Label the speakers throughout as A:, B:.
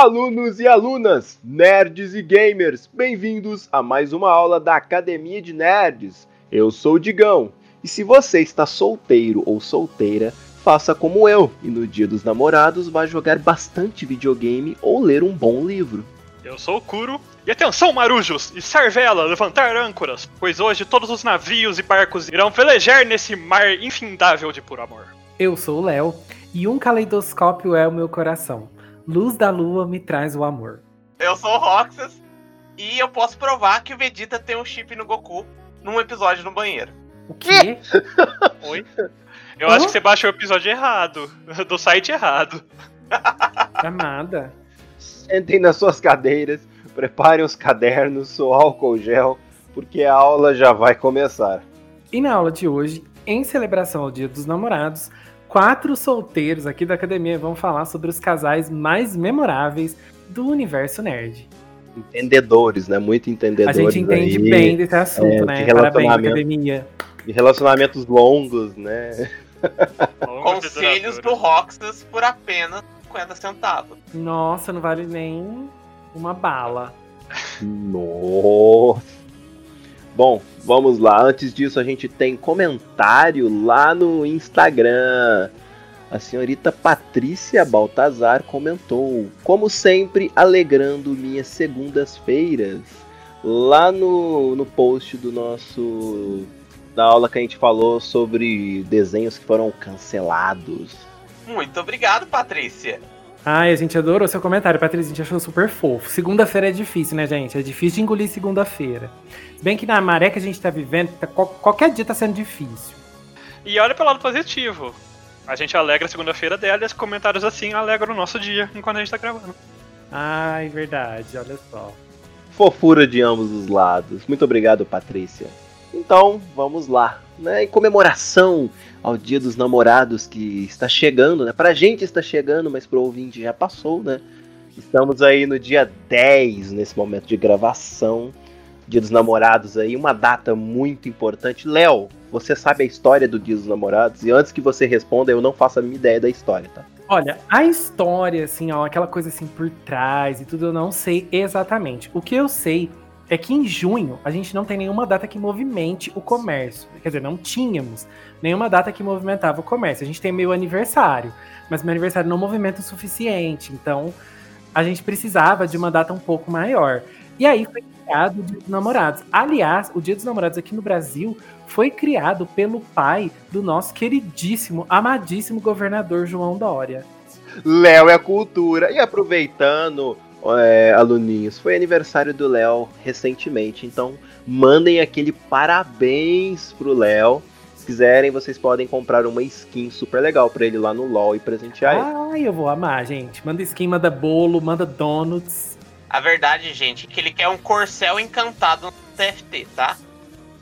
A: Alunos e alunas, nerds e gamers, bem-vindos a mais uma aula da Academia de Nerds. Eu sou o Digão, e se você está solteiro ou solteira, faça como eu e no Dia dos Namorados vá jogar bastante videogame ou ler um bom livro.
B: Eu sou o Kuro. E atenção, marujos! E servela, levantar âncoras, pois hoje todos os navios e barcos irão velejar nesse mar infindável de puro amor.
C: Eu sou o Léo, e um caleidoscópio é o meu coração. Luz da lua me traz o amor.
D: Eu sou o Roxas, e eu posso provar que o Vegeta tem um chip no Goku num episódio no banheiro.
C: O quê?
B: Oi? Eu acho que você baixou o episódio errado, do site errado.
C: Amada.
A: Sentem nas suas cadeiras, preparem os cadernos, o álcool gel, porque a aula já vai começar.
C: E na aula de hoje, em celebração ao Dia dos Namorados, quatro solteiros aqui da academia vão falar sobre os casais mais memoráveis do universo nerd.
A: Entendedores, né? Muito
C: A
A: entendedores.
C: gente entende
A: aí,
C: bem desse assunto,
A: é,
C: né?
A: de
C: Parabéns, academia.
A: de relacionamentos longos, né?
B: E
D: Conselhos do. Roxas por apenas 50 centavos.
C: Nossa, não vale nem uma bala.
A: Nossa. Bom, vamos lá. Antes disso, a gente tem comentário lá no Instagram. A senhorita Patrícia Baltazar comentou, como sempre, alegrando minhas segundas-feiras. Lá no, no post do nosso. da aula que a gente falou sobre desenhos que foram cancelados.
D: Muito obrigado, Patrícia.
C: Ai, a gente adorou seu comentário, Patrícia. A gente achou super fofo. Segunda-feira é difícil, né, gente? É difícil de engolir segunda-feira. Se bem que na maré que a gente tá vivendo, tá- qual- qualquer dia tá sendo difícil.
B: E olha pelo lado positivo. A gente alegra a segunda-feira dela e os comentários assim alegram o nosso dia enquanto a gente tá gravando.
C: Ai, verdade, olha só.
A: Fofura de ambos os lados. Muito obrigado, Patrícia. Então, vamos lá. Né? Em comemoração ao Dia dos Namorados que está chegando, né? Pra gente está chegando, mas pro ouvinte já passou, né? Estamos aí no dia 10, nesse momento de gravação. Dia dos Namorados aí, uma data muito importante. Léo, você sabe a história do Dia dos Namorados? E antes que você responda, eu não faço a minha ideia da história, tá?
C: Olha, a história, assim, ó, aquela coisa assim por trás e tudo, eu não sei exatamente. O que eu sei é que em junho a gente não tem nenhuma data que movimente o comércio. Quer dizer, não tínhamos nenhuma data que movimentava o comércio. A gente tem meu aniversário, mas meu aniversário não movimenta o suficiente. Então, a gente precisava de uma data um pouco maior. E aí foi criado o Dia dos Namorados. Aliás, o Dia dos Namorados aqui no Brasil foi criado pelo pai do nosso queridíssimo, amadíssimo governador João Dória.
A: Léo é a cultura. E aproveitando, é, aluninhos, foi aniversário do Léo recentemente, então mandem aquele parabéns pro Léo. Se quiserem, vocês podem comprar uma skin super legal pra ele lá no LoL e presentear ele.
C: Ai, eu vou amar, gente. Manda skin, manda bolo, manda donuts.
D: A verdade, gente, é que ele quer um corcel encantado no TFT, tá?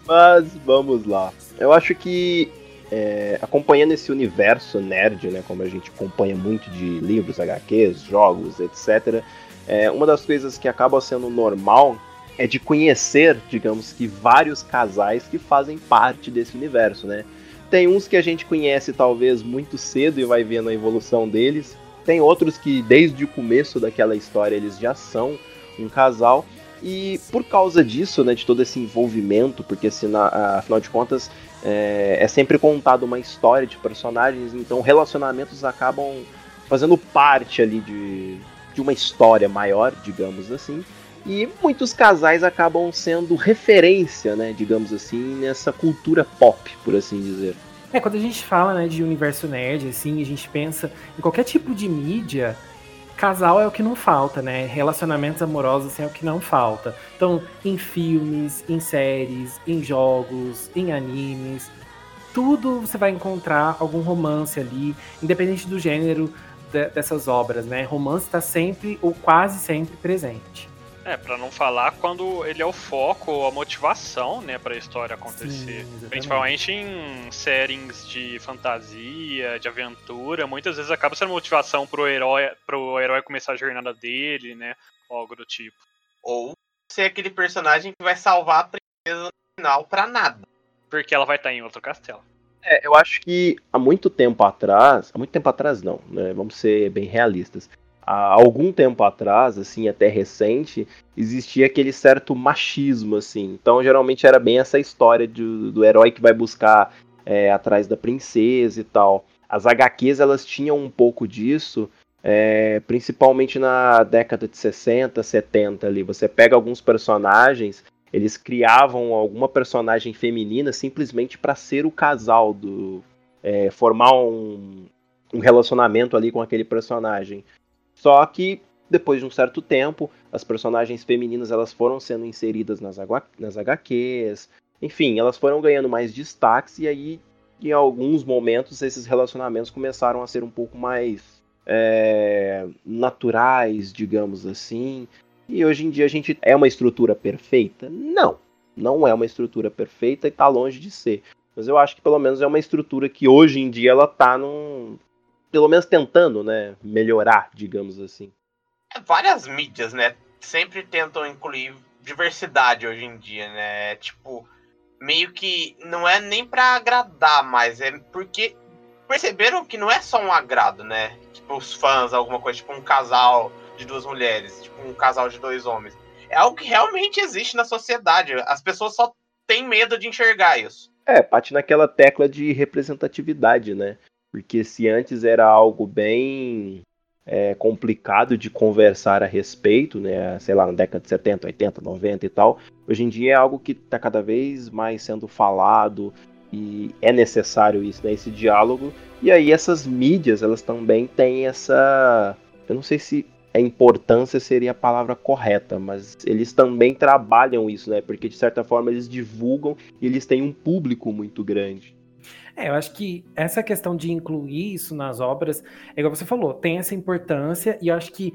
A: Mas vamos lá. Eu acho que é, acompanhando esse universo nerd, né, como a gente acompanha muito de livros, HQs, jogos, etc., é, uma das coisas que acaba sendo normal é de conhecer, digamos que, vários casais que fazem parte desse universo, né? Tem uns que a gente conhece talvez muito cedo e vai vendo a evolução deles. Tem outros que desde o começo daquela história eles já são um casal. E por causa disso, né, de todo esse envolvimento, porque assim, na- afinal de contas é, é sempre contado uma história de personagens, então relacionamentos acabam fazendo parte ali de, de uma história maior, digamos assim. E muitos casais acabam sendo referência, né, digamos assim, nessa cultura pop, por assim dizer.
C: É, quando a gente fala, né, de universo nerd, assim, a gente pensa em qualquer tipo de mídia, casal é o que não falta, né? Relacionamentos amorosos assim, é o que não falta. Então, em filmes, em séries, em jogos, em animes, tudo você vai encontrar algum romance ali, independente do gênero de- dessas obras, né? Romance está sempre ou quase sempre presente.
B: É, pra não falar quando ele é o foco ou a motivação, né, pra história acontecer.
C: Sim.
B: Principalmente em settings de fantasia, de aventura, muitas vezes acaba sendo motivação pro herói, pro herói começar a jornada dele, né? ou Algo do tipo.
D: Ou ser aquele personagem que vai salvar a princesa no final pra nada.
B: Porque ela vai estar em outro castelo.
A: É, eu acho que há muito tempo atrás, há muito tempo atrás não, né? Vamos ser bem realistas. há algum tempo atrás, assim, até recente, existia aquele certo machismo, assim. Então, geralmente era bem essa história de, do herói que vai buscar é, atrás da princesa e tal. As HQs, elas tinham um pouco disso, é, principalmente na década de 60, 70 ali. Você pega alguns personagens, eles criavam alguma personagem feminina simplesmente para ser o casal do... É, formar um, um relacionamento ali com aquele personagem. Só que depois de um certo tempo, as personagens femininas elas foram sendo inseridas nas, nas HQs, enfim, elas foram ganhando mais destaques e aí em alguns momentos esses relacionamentos começaram a ser um pouco mais é, naturais, digamos assim. E hoje em dia a gente é uma estrutura perfeita? Não, não é uma estrutura perfeita e está longe de ser. Mas eu acho que pelo menos é uma estrutura que hoje em dia ela está num, pelo menos tentando, né, melhorar, digamos assim.
D: É, várias mídias, né, sempre tentam incluir diversidade hoje em dia, né? Tipo, meio que não é nem para agradar mais, é porque perceberam que não é só um agrado, né? Tipo, os fãs, alguma coisa, tipo um casal de duas mulheres, tipo um casal de dois homens. É algo que realmente existe na sociedade. As pessoas só têm medo de enxergar isso.
A: É, bate naquela tecla de representatividade, né? Porque se antes era algo bem é, complicado de conversar a respeito, né, sei lá, na década de 70, 80, 90 e tal, hoje em dia é algo que está cada vez mais sendo falado e é necessário isso, né, esse diálogo. E aí essas mídias, elas também têm essa, eu não sei se a importância seria a palavra correta, mas eles também trabalham isso, né? Porque de certa forma eles divulgam e eles têm um público muito grande.
C: É, eu acho que essa questão de incluir isso nas obras, é igual você falou, tem essa importância, e eu acho que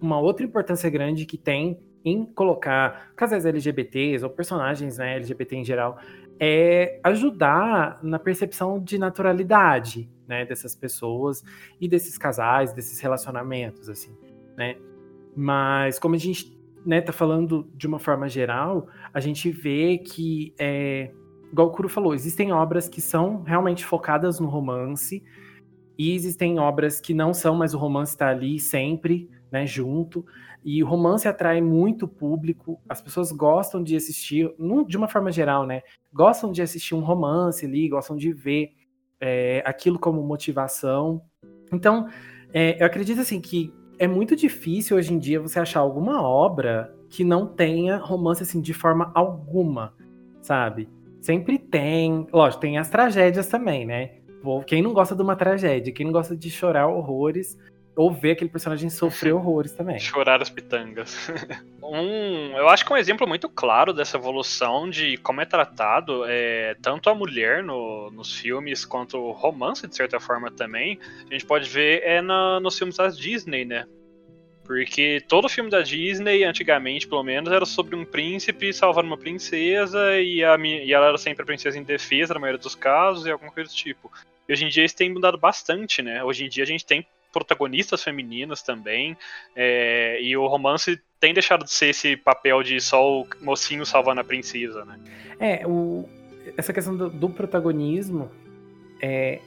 C: uma outra importância grande que tem em colocar casais LGBTs ou personagens né, LGBT em geral é ajudar na percepção de naturalidade né, dessas pessoas e desses casais, desses relacionamentos, assim, né? Mas como a gente né, tá falando de uma forma geral, a gente vê que é, igual o Kuro falou, existem obras que são realmente focadas no romance, e existem obras que não são, mas o romance está ali sempre, né, junto. E o romance atrai muito público, as pessoas gostam de assistir, de uma forma geral, né? Gostam de assistir um romance ali, gostam de ver é, aquilo como motivação. Então, é, eu acredito assim que é muito difícil hoje em dia você achar alguma obra que não tenha romance assim de forma alguma, sabe? Sempre tem. Lógico, tem as tragédias também, né? Quem não gosta de uma tragédia, quem não gosta de chorar horrores, ou ver aquele personagem sofrer horrores também.
B: Chorar as pitangas. um, eu acho que um exemplo muito claro dessa evolução de como é tratado é, tanto a mulher no, nos filmes quanto o romance, de certa forma, também, a gente pode ver é na, nos filmes da Disney, né? Porque todo filme da Disney, antigamente pelo menos, era sobre um príncipe salvando uma princesa e, a, e ela era sempre a princesa indefesa na maioria dos casos e alguma coisa do tipo. E hoje em dia isso tem mudado bastante, né? Hoje em dia a gente tem protagonistas femininas também, é, e o romance tem deixado de ser esse papel de só o mocinho salvando a princesa, né?
C: É, o, essa questão do, do protagonismo, é,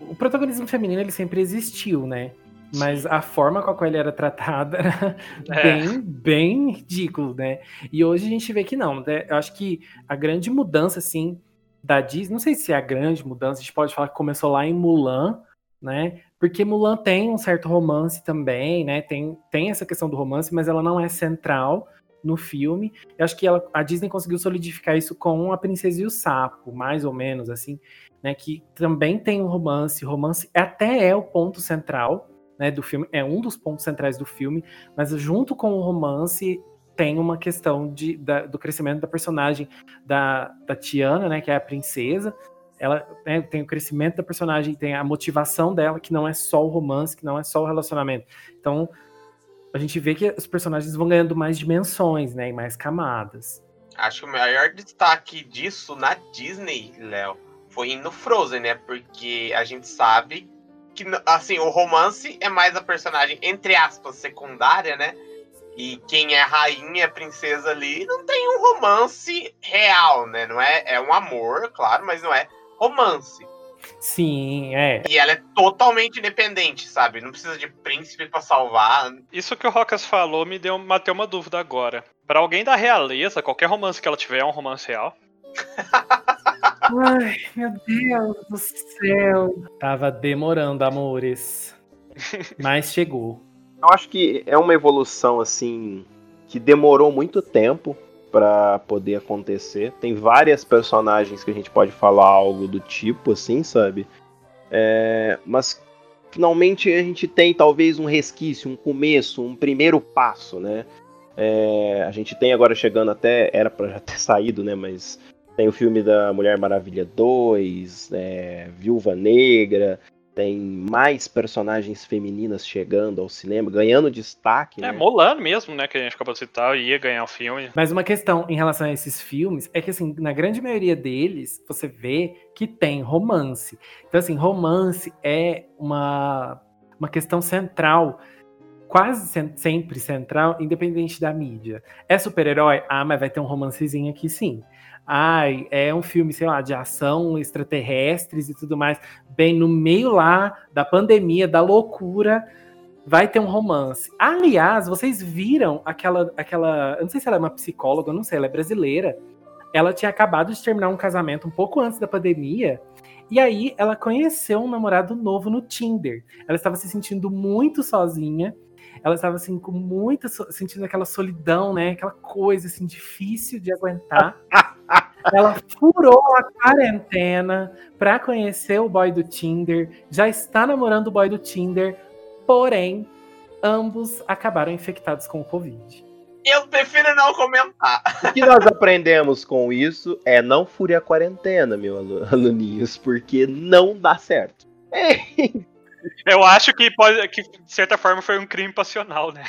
C: o protagonismo feminino ele sempre existiu, né? Mas a forma com a qual ele era tratado era é. bem, bem ridículo, né? E hoje a gente vê que não. Né? Eu acho que a grande mudança, assim, da Disney, não sei se é a grande mudança, a gente pode falar que começou lá em Mulan, né? Porque Mulan tem um certo romance também, né? Tem, tem essa questão do romance, mas ela não é central no filme. Eu acho que ela, a Disney conseguiu solidificar isso com A Princesa e o Sapo, mais ou menos, assim, né? Que também tem um romance, romance até é o ponto central, né, do filme, é um dos pontos centrais do filme, mas junto com o romance tem uma questão de, da, do crescimento da personagem da, da Tiana, né, que é a princesa. Ela né, tem o crescimento da personagem, tem a motivação dela, que não é só o romance, que não é só o relacionamento. Então, a gente vê que os personagens vão ganhando mais dimensões, né, e mais camadas.
D: Acho que o maior destaque disso na Disney, Léo, foi no Frozen, né? Porque a gente sabe que, assim, o romance é mais a personagem, entre aspas, secundária, né? E quem é rainha, princesa ali, não tem um romance real, né? Não é, é um amor, claro, mas não é romance.
C: Sim, é.
D: E ela é totalmente independente, sabe? Não precisa de príncipe pra salvar.
B: Isso que o Rocas falou me deu matei uma dúvida agora. Pra alguém da realeza, qualquer romance que ela tiver é um romance real.
C: Ai, meu Deus do céu. Tava demorando, amores. Mas chegou.
A: Eu acho que é uma evolução assim que demorou muito tempo para poder acontecer. Tem várias personagens que a gente pode falar algo do tipo, assim, sabe? É, mas finalmente a gente tem talvez um resquício, um começo, um primeiro passo, né? É, a gente tem agora chegando até, era para já ter saído, né? Mas tem o filme da Mulher Maravilha 2, é, Viúva Negra, tem mais personagens femininas chegando ao cinema, ganhando destaque.
B: É,
A: né?
B: Mulan mesmo, né, que a gente acabou de citar, ia ganhar o filme.
C: Mas uma questão em relação a esses filmes é que, assim, na grande maioria deles, você vê que tem romance. Então, assim, romance é uma, uma questão central, quase sempre central, independente da mídia. É super-herói? Ah, mas vai ter um romancezinho aqui sim. Ai, é um filme, sei lá, de ação, extraterrestres e tudo mais. Bem, no meio lá da pandemia, da loucura, vai ter um romance. Aliás, vocês viram aquela, aquela. Eu não sei se ela é uma psicóloga, eu não sei, ela é brasileira. Ela tinha acabado de terminar um casamento um pouco antes da pandemia. E aí ela conheceu um namorado novo no Tinder. Ela estava se sentindo muito sozinha. Ela estava assim com muita sentindo aquela solidão, né? Aquela coisa assim difícil de aguentar. Ela furou a quarentena para conhecer o boy do Tinder, já está namorando o boy do Tinder, porém, ambos acabaram infectados com o Covid.
D: Eu prefiro não comentar.
A: O que nós aprendemos com isso é não fure a quarentena, meu aluninhos, porque não dá certo.
B: Eu acho que pode, que de certa forma foi um crime passional, né?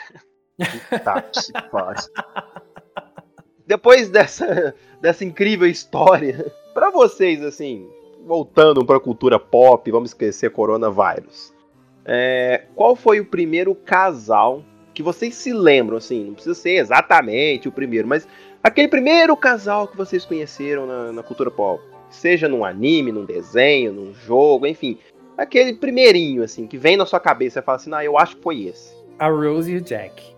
A: Tá, se faz. Depois dessa, dessa incrível história, para vocês, assim, voltando para a cultura pop, vamos esquecer coronavírus. É, qual foi o primeiro casal que vocês se lembram, assim, não precisa ser exatamente o primeiro, mas aquele primeiro casal que vocês conheceram na, na cultura pop? Seja num anime, num desenho, num jogo, enfim. Aquele primeirinho, assim, que vem na sua cabeça e fala assim, ah, eu acho que foi esse.
C: A Rose e o Jack.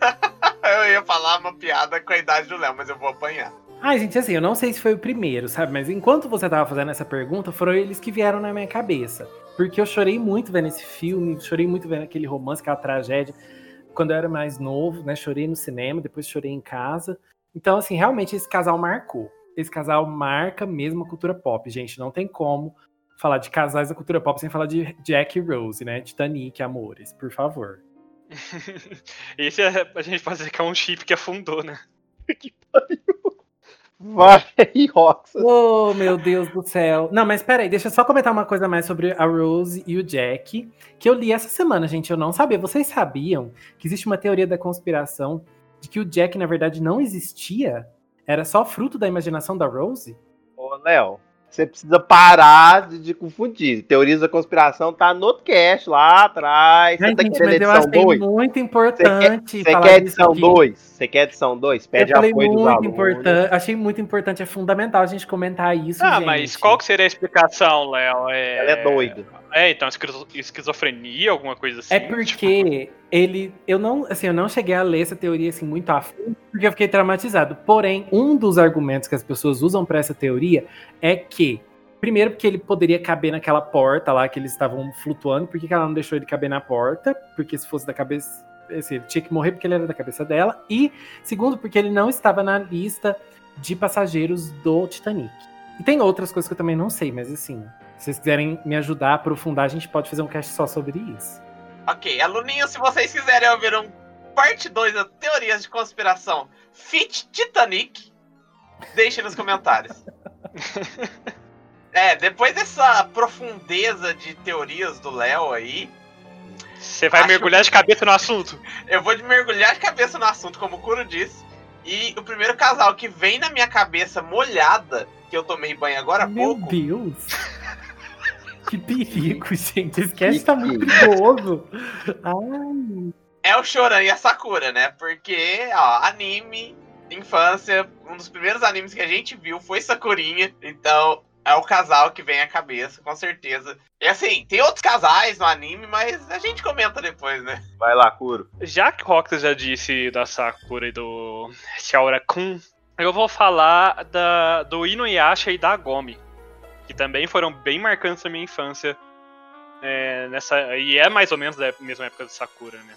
D: eu ia falar uma piada com a idade do Léo, mas eu vou apanhar.
C: Ai, gente, assim, eu não sei se foi o primeiro, sabe? Mas enquanto você tava fazendo essa pergunta, foram eles que vieram na minha cabeça. Porque eu chorei muito vendo esse filme, chorei muito vendo aquele romance, aquela tragédia. Quando eu era mais novo, né? Chorei no cinema, depois chorei em casa. Então, assim, realmente esse casal marcou. Esse casal marca mesmo a cultura pop, gente. Não tem como falar de casais da cultura pop sem falar de Jack e Rose, né? Titanic, amores, por favor.
B: Esse é, a gente pode dizer que é um chip que afundou, né?
A: que pariu. Vai, Roxa.
C: Oh, meu Deus do céu. Não, mas peraí, deixa eu só comentar uma coisa mais sobre a Rose e o Jack, que eu li essa semana, gente. Eu não sabia. Vocês sabiam que existe uma teoria da conspiração de que o Jack, na verdade, não existia? Era só fruto da imaginação da Rose?
A: Ô, Léo, você precisa parar de, de, confundir. Teorias da conspiração tá no cast lá atrás.
C: Ai,
A: você
C: gente,
A: tá
C: eu achei dois? muito importante.
A: Você quer, quer edição 2? Você quer edição 2? Pede
C: eu falei
A: apoio
C: muito
A: dos alunos.
C: importante. Achei muito importante. É fundamental a gente comentar isso.
B: Ah,
C: gente.
B: mas qual que seria a explicação, Léo? É...
A: Ela é doida.
B: É, então, esquizofrenia, alguma coisa assim.
C: É porque tipo... ele. Eu não, assim, eu não cheguei a ler essa teoria assim muito a fundo, porque eu fiquei traumatizado. Porém, um dos argumentos que as pessoas usam para essa teoria é que Primeiro, porque ele poderia caber naquela porta lá que eles estavam flutuando. Por que, que ela não deixou ele caber na porta? Porque se fosse da cabeça. Assim, ele tinha que morrer porque ele era da cabeça dela. E segundo, porque ele não estava na lista de passageiros do Titanic. E tem outras coisas que eu também não sei, mas assim, se vocês quiserem me ajudar a aprofundar, a gente pode fazer um cast só sobre isso.
D: Ok, aluninho, se vocês quiserem ouvir um parte 2 da teorias de conspiração Fit Titanic, deixe nos comentários. É, depois dessa profundeza de teorias do Léo aí.
B: Você vai mergulhar que... de cabeça no assunto.
D: Eu vou mergulhar de cabeça no assunto, como o Kuro disse. E o primeiro casal que vem na minha cabeça molhada, que eu tomei banho agora há
C: Meu
D: pouco.
C: Meu Deus! Que perigo, gente. Esse cast tá muito perigoso. Ai.
D: É o Choran e a Sakura, né? Porque, ó, anime, infância, um dos primeiros animes que a gente viu foi Sakurinha. Então, é o casal que vem à cabeça, com certeza. E assim, tem outros casais no anime, mas a gente comenta depois, né?
A: Vai lá, Kuro.
B: Já que o Roxas já disse da Sakura e do Shaura-kun, eu vou falar da, do Inuyasha e da Gomi, que também foram bem marcantes na minha infância. É, nessa, e é mais ou menos da mesma época de Sakura, né?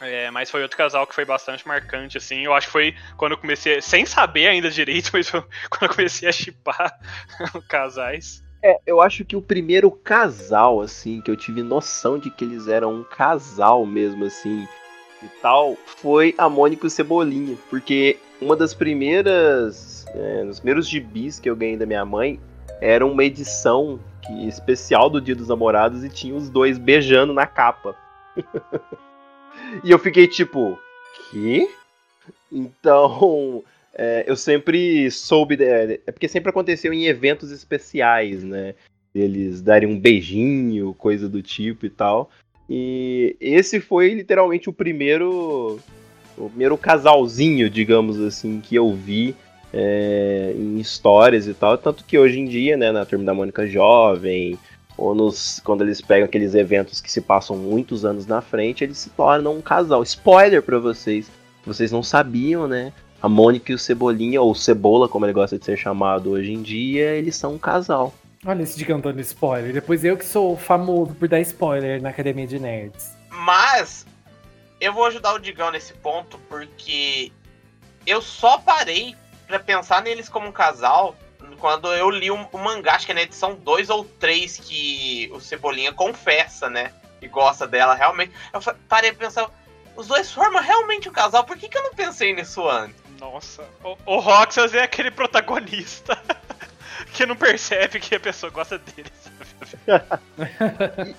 B: É, mas foi outro casal que foi bastante marcante, assim. Eu acho que foi quando eu comecei, sem saber ainda direito, mas foi quando eu comecei a chipar casais.
A: É, eu acho que o primeiro casal, assim, que eu tive noção de que eles eram um casal mesmo, assim, e tal, foi a Mônica e o Cebolinha. Porque uma das primeiras. É, nos primeiros gibis que eu ganhei da minha mãe era uma edição que, especial do Dia dos Namorados e tinha os dois beijando na capa. e eu fiquei tipo, que? Então, é, eu sempre soube. É, é porque sempre aconteceu em eventos especiais, né? Eles darem um beijinho, coisa do tipo e tal. E esse foi literalmente o primeiro. O primeiro casalzinho, digamos assim, que eu vi é, em histórias e tal. Tanto que hoje em dia, né, na Turma da Mônica Jovem, ou nos, quando eles pegam aqueles eventos que se passam muitos anos na frente, eles se tornam um casal. Spoiler para vocês, vocês não sabiam, né? A Mônica e o Cebolinha, ou Cebola, como ele gosta de ser chamado hoje em dia, eles são um casal.
C: Olha esse de cantando spoiler. Depois eu que sou famoso por dar spoiler na Academia de Nerds.
D: Mas eu vou ajudar o Digão nesse ponto porque eu só parei para pensar neles como um casal quando eu li um, um mangá, acho que é na edição 2 ou 3 que o Cebolinha confessa, né? E gosta dela realmente. Eu parei pra pensar, os dois formam realmente um casal, por que, que eu não pensei nisso antes?
B: Nossa, o, o Roxas é aquele protagonista que não percebe que a pessoa gosta dele.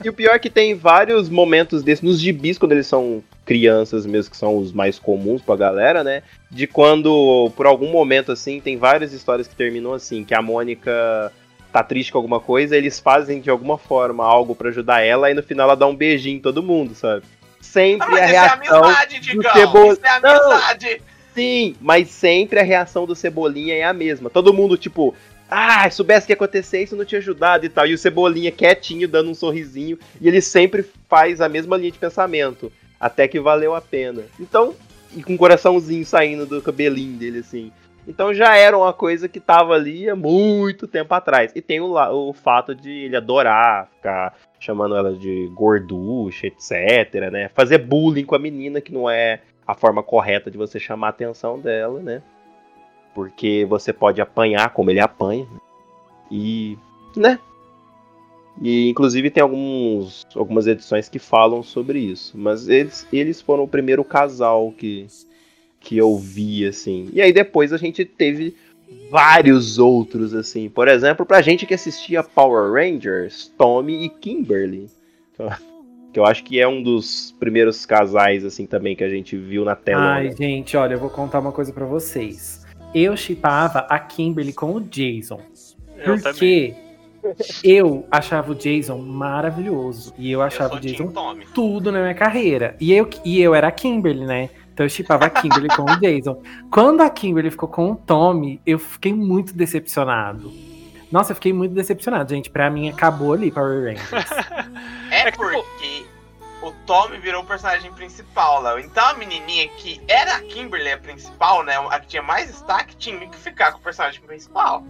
A: e, e, o pior é que tem vários momentos desses nos gibis, quando eles são crianças mesmo, que são os mais comuns pra galera, né? De quando, por algum momento assim, tem várias histórias que terminam assim, que a Mônica tá triste com alguma coisa, eles fazem de alguma forma algo para ajudar ela e no final ela dá um beijinho em todo mundo, sabe? Sempre ah, a reação
D: isso é amizade, Digão, Cebola... isso é amizade. Não.
A: Sim, mas sempre a reação do Cebolinha é a mesma. Todo mundo, tipo, ah, soubesse que ia acontecer, isso não tinha ajudado e tal. E o Cebolinha quietinho, dando um sorrisinho. E ele sempre faz a mesma linha de pensamento. Até que valeu a pena. Então, e com um coraçãozinho saindo do cabelinho dele, assim. Então já era uma coisa que tava ali há muito tempo atrás. E tem o, o fato de ele adorar ficar chamando ela de gorducha, etc, né? Fazer bullying com a menina, que não é a forma correta de você chamar a atenção dela, né? Porque você pode apanhar como ele apanha. E. né? E inclusive tem alguns, algumas edições que falam sobre isso. Mas eles, eles foram o primeiro casal que, que eu vi, assim. E aí depois a gente teve vários outros, assim. Por exemplo, pra gente que assistia Power Rangers, Tommy e Kimberly. Que eu acho que é um dos primeiros casais, assim, também que a gente viu na tela.
C: Ai, né? gente, olha, eu vou contar uma coisa para vocês. Eu chipava a Kimberly com o Jason. Eu porque também. eu achava o Jason maravilhoso. E eu achava eu o Jason tudo na minha carreira. E eu, e eu era a Kimberly, né? Então eu chipava a Kimberly com o Jason. Quando a Kimberly ficou com o Tommy, eu fiquei muito decepcionado. Nossa, eu fiquei muito decepcionado, gente. Pra mim acabou ali Power Rangers.
D: é, é porque Tommy virou o personagem principal, Léo. Então a menininha que era a Kimberly a principal, né? A que tinha mais destaque, tinha que ficar com o personagem principal.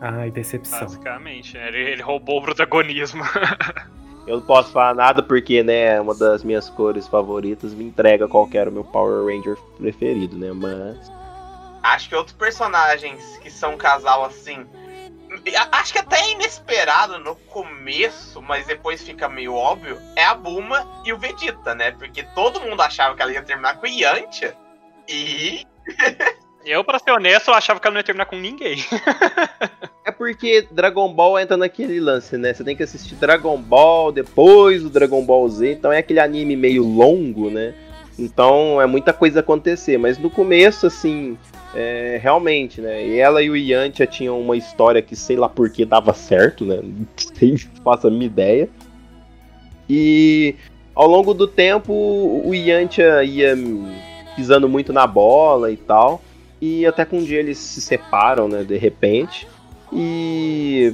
C: Ai, decepção.
B: Basicamente, né? ele, ele roubou o protagonismo.
A: Eu não posso falar nada porque, né, uma das minhas cores favoritas me entrega qual era o meu Power Ranger preferido, né? Mas.
D: Acho que outros personagens que são um casal assim. Acho que até é inesperado no começo, mas depois fica meio óbvio. É a Buma e o Vegeta, né? Porque todo mundo achava que ela ia terminar com o Yantia. E.
B: Eu, pra ser honesto, eu achava que ela não ia terminar com ninguém.
A: é porque Dragon Ball entra naquele lance, né? Você tem que assistir Dragon Ball, depois o Dragon Ball Z, então é aquele anime meio longo, né? Então é muita coisa acontecer. Mas no começo, assim, é, realmente, né? E ela e o Yantia tinham uma história que sei lá por que dava certo, né? Não sei se faço a minha ideia. E ao longo do tempo, o Yantia ia pisando muito na bola e tal. E até que um dia eles se separam, né, de repente. E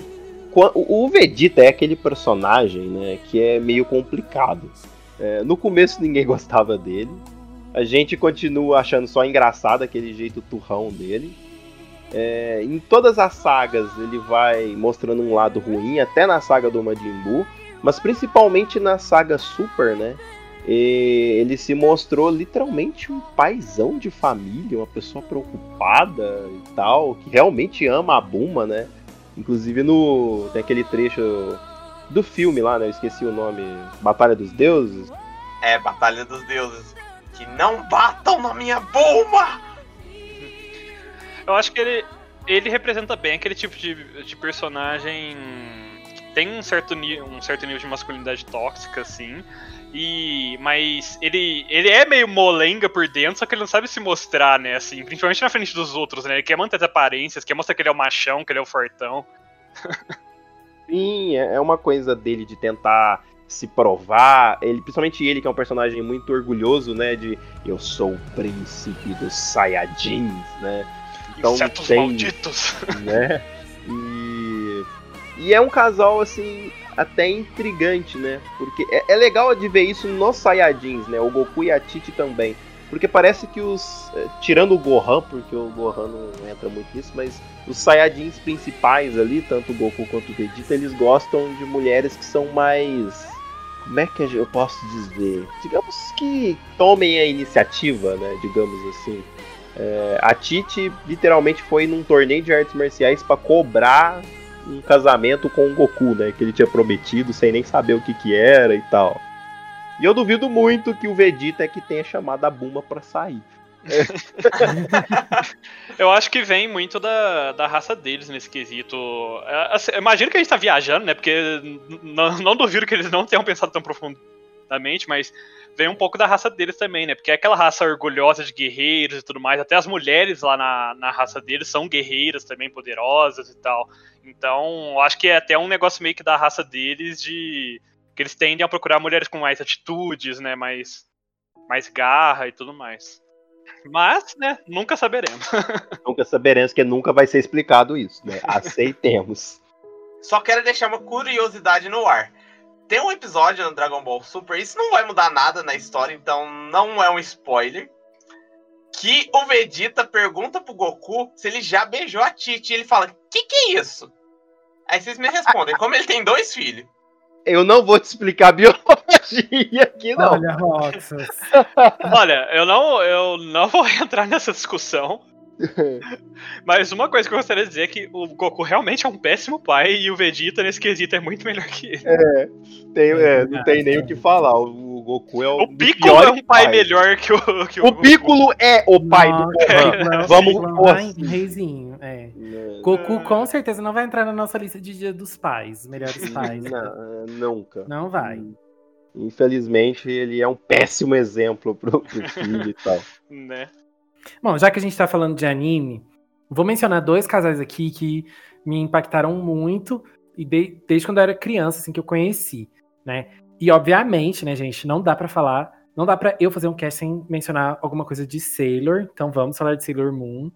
A: o Vegeta é aquele personagem, né, que é meio complicado. É, no começo ninguém gostava dele. A gente continua achando só engraçado aquele jeito turrão dele. É, em todas as sagas ele vai mostrando um lado ruim, até na saga do Majin Buu, mas principalmente na saga Super, né? E ele se mostrou literalmente um paizão de família, uma pessoa preocupada e tal, que realmente ama a Buma, né? Inclusive no tem aquele trecho do filme lá, né? Eu esqueci o nome, Batalha dos Deuses.
D: É, Batalha dos Deuses. Que não batam na minha Buma!
B: Eu acho que ele, ele representa bem aquele tipo de, de personagem que tem um certo, um certo nível de masculinidade tóxica, assim. E, mas ele, ele é meio molenga por dentro, só que ele não sabe se mostrar, né, assim, principalmente na frente dos outros, né? Ele quer manter as aparências, quer mostrar que ele é o machão, que ele é o fortão.
A: Sim, é, é uma coisa dele de tentar se provar. Ele, principalmente ele, que é um personagem muito orgulhoso, né? De eu sou o príncipe dos Saiyajins, né?
B: Então, Insetos tem, malditos.
A: Né? E, e é um casal, assim, até intrigante, né? Porque é, é legal de ver isso nos Saiyajins, né? O Goku e a Titi também. Porque parece que os. É, tirando o Gohan, porque o Gohan não entra muito nisso, mas os Saiyajins principais ali, tanto o Goku quanto o Vegeta, eles gostam de mulheres que são mais. Como é que eu posso dizer? Digamos que tomem a iniciativa, né? Digamos assim. É, a Titi literalmente foi num torneio de artes marciais para cobrar um casamento com o Goku, né? Que ele tinha prometido sem nem saber o que que era e tal. E eu duvido muito que o Vegeta é que tenha chamado a Buma para sair.
B: eu acho que vem muito da, da raça deles nesse quesito. É, assim, imagino que a gente tá viajando, né? Porque não, não duvido que eles não tenham pensado tão profundamente, mas vem um pouco da raça deles também, né? Porque é aquela raça orgulhosa de guerreiros e tudo mais. Até as mulheres lá na, na raça deles são guerreiras também, poderosas e tal. Então, acho que é até um negócio meio que da raça deles de. Que eles tendem a procurar mulheres com mais atitudes, né? Mais, mais garra e tudo mais. Mas, né, nunca saberemos.
A: nunca saberemos, porque nunca vai ser explicado isso, né? Aceitemos.
D: Só quero deixar uma curiosidade no ar. Tem um episódio no Dragon Ball Super, isso não vai mudar nada na história, então não é um spoiler. Que o Vegeta pergunta pro Goku se ele já beijou a Titi. E ele fala: Que que é isso? Aí vocês me respondem: Como ele tem dois filhos.
A: Eu não vou te explicar biologia aqui, não.
C: Olha, Roxas.
B: Olha, eu não, eu não vou entrar nessa discussão. Mas uma coisa que eu gostaria de dizer é que o Goku realmente é um péssimo pai e o Vegeta nesse quesito é muito melhor que ele.
A: É, tem, é não tem nem o que falar. O Goku é o.
B: O Piccolo é um pai, melhor que o. Que
A: o, o Piccolo é o pai não, do
C: Goku. É, Vamos. Não, reizinho, é. Goku com certeza não vai entrar na nossa lista de dia dos pais, melhores pais.
A: Não, nunca.
C: Não vai.
A: Infelizmente, ele é um péssimo exemplo pro, pro filho e tal.
B: Né?
C: Bom, já que a gente tá falando de anime, vou mencionar dois casais aqui que me impactaram muito e de, desde quando eu era criança, assim, que eu conheci, né? E obviamente, né, gente, não dá para falar, não dá para eu fazer um cast sem mencionar alguma coisa de Sailor, então vamos falar de Sailor Moon.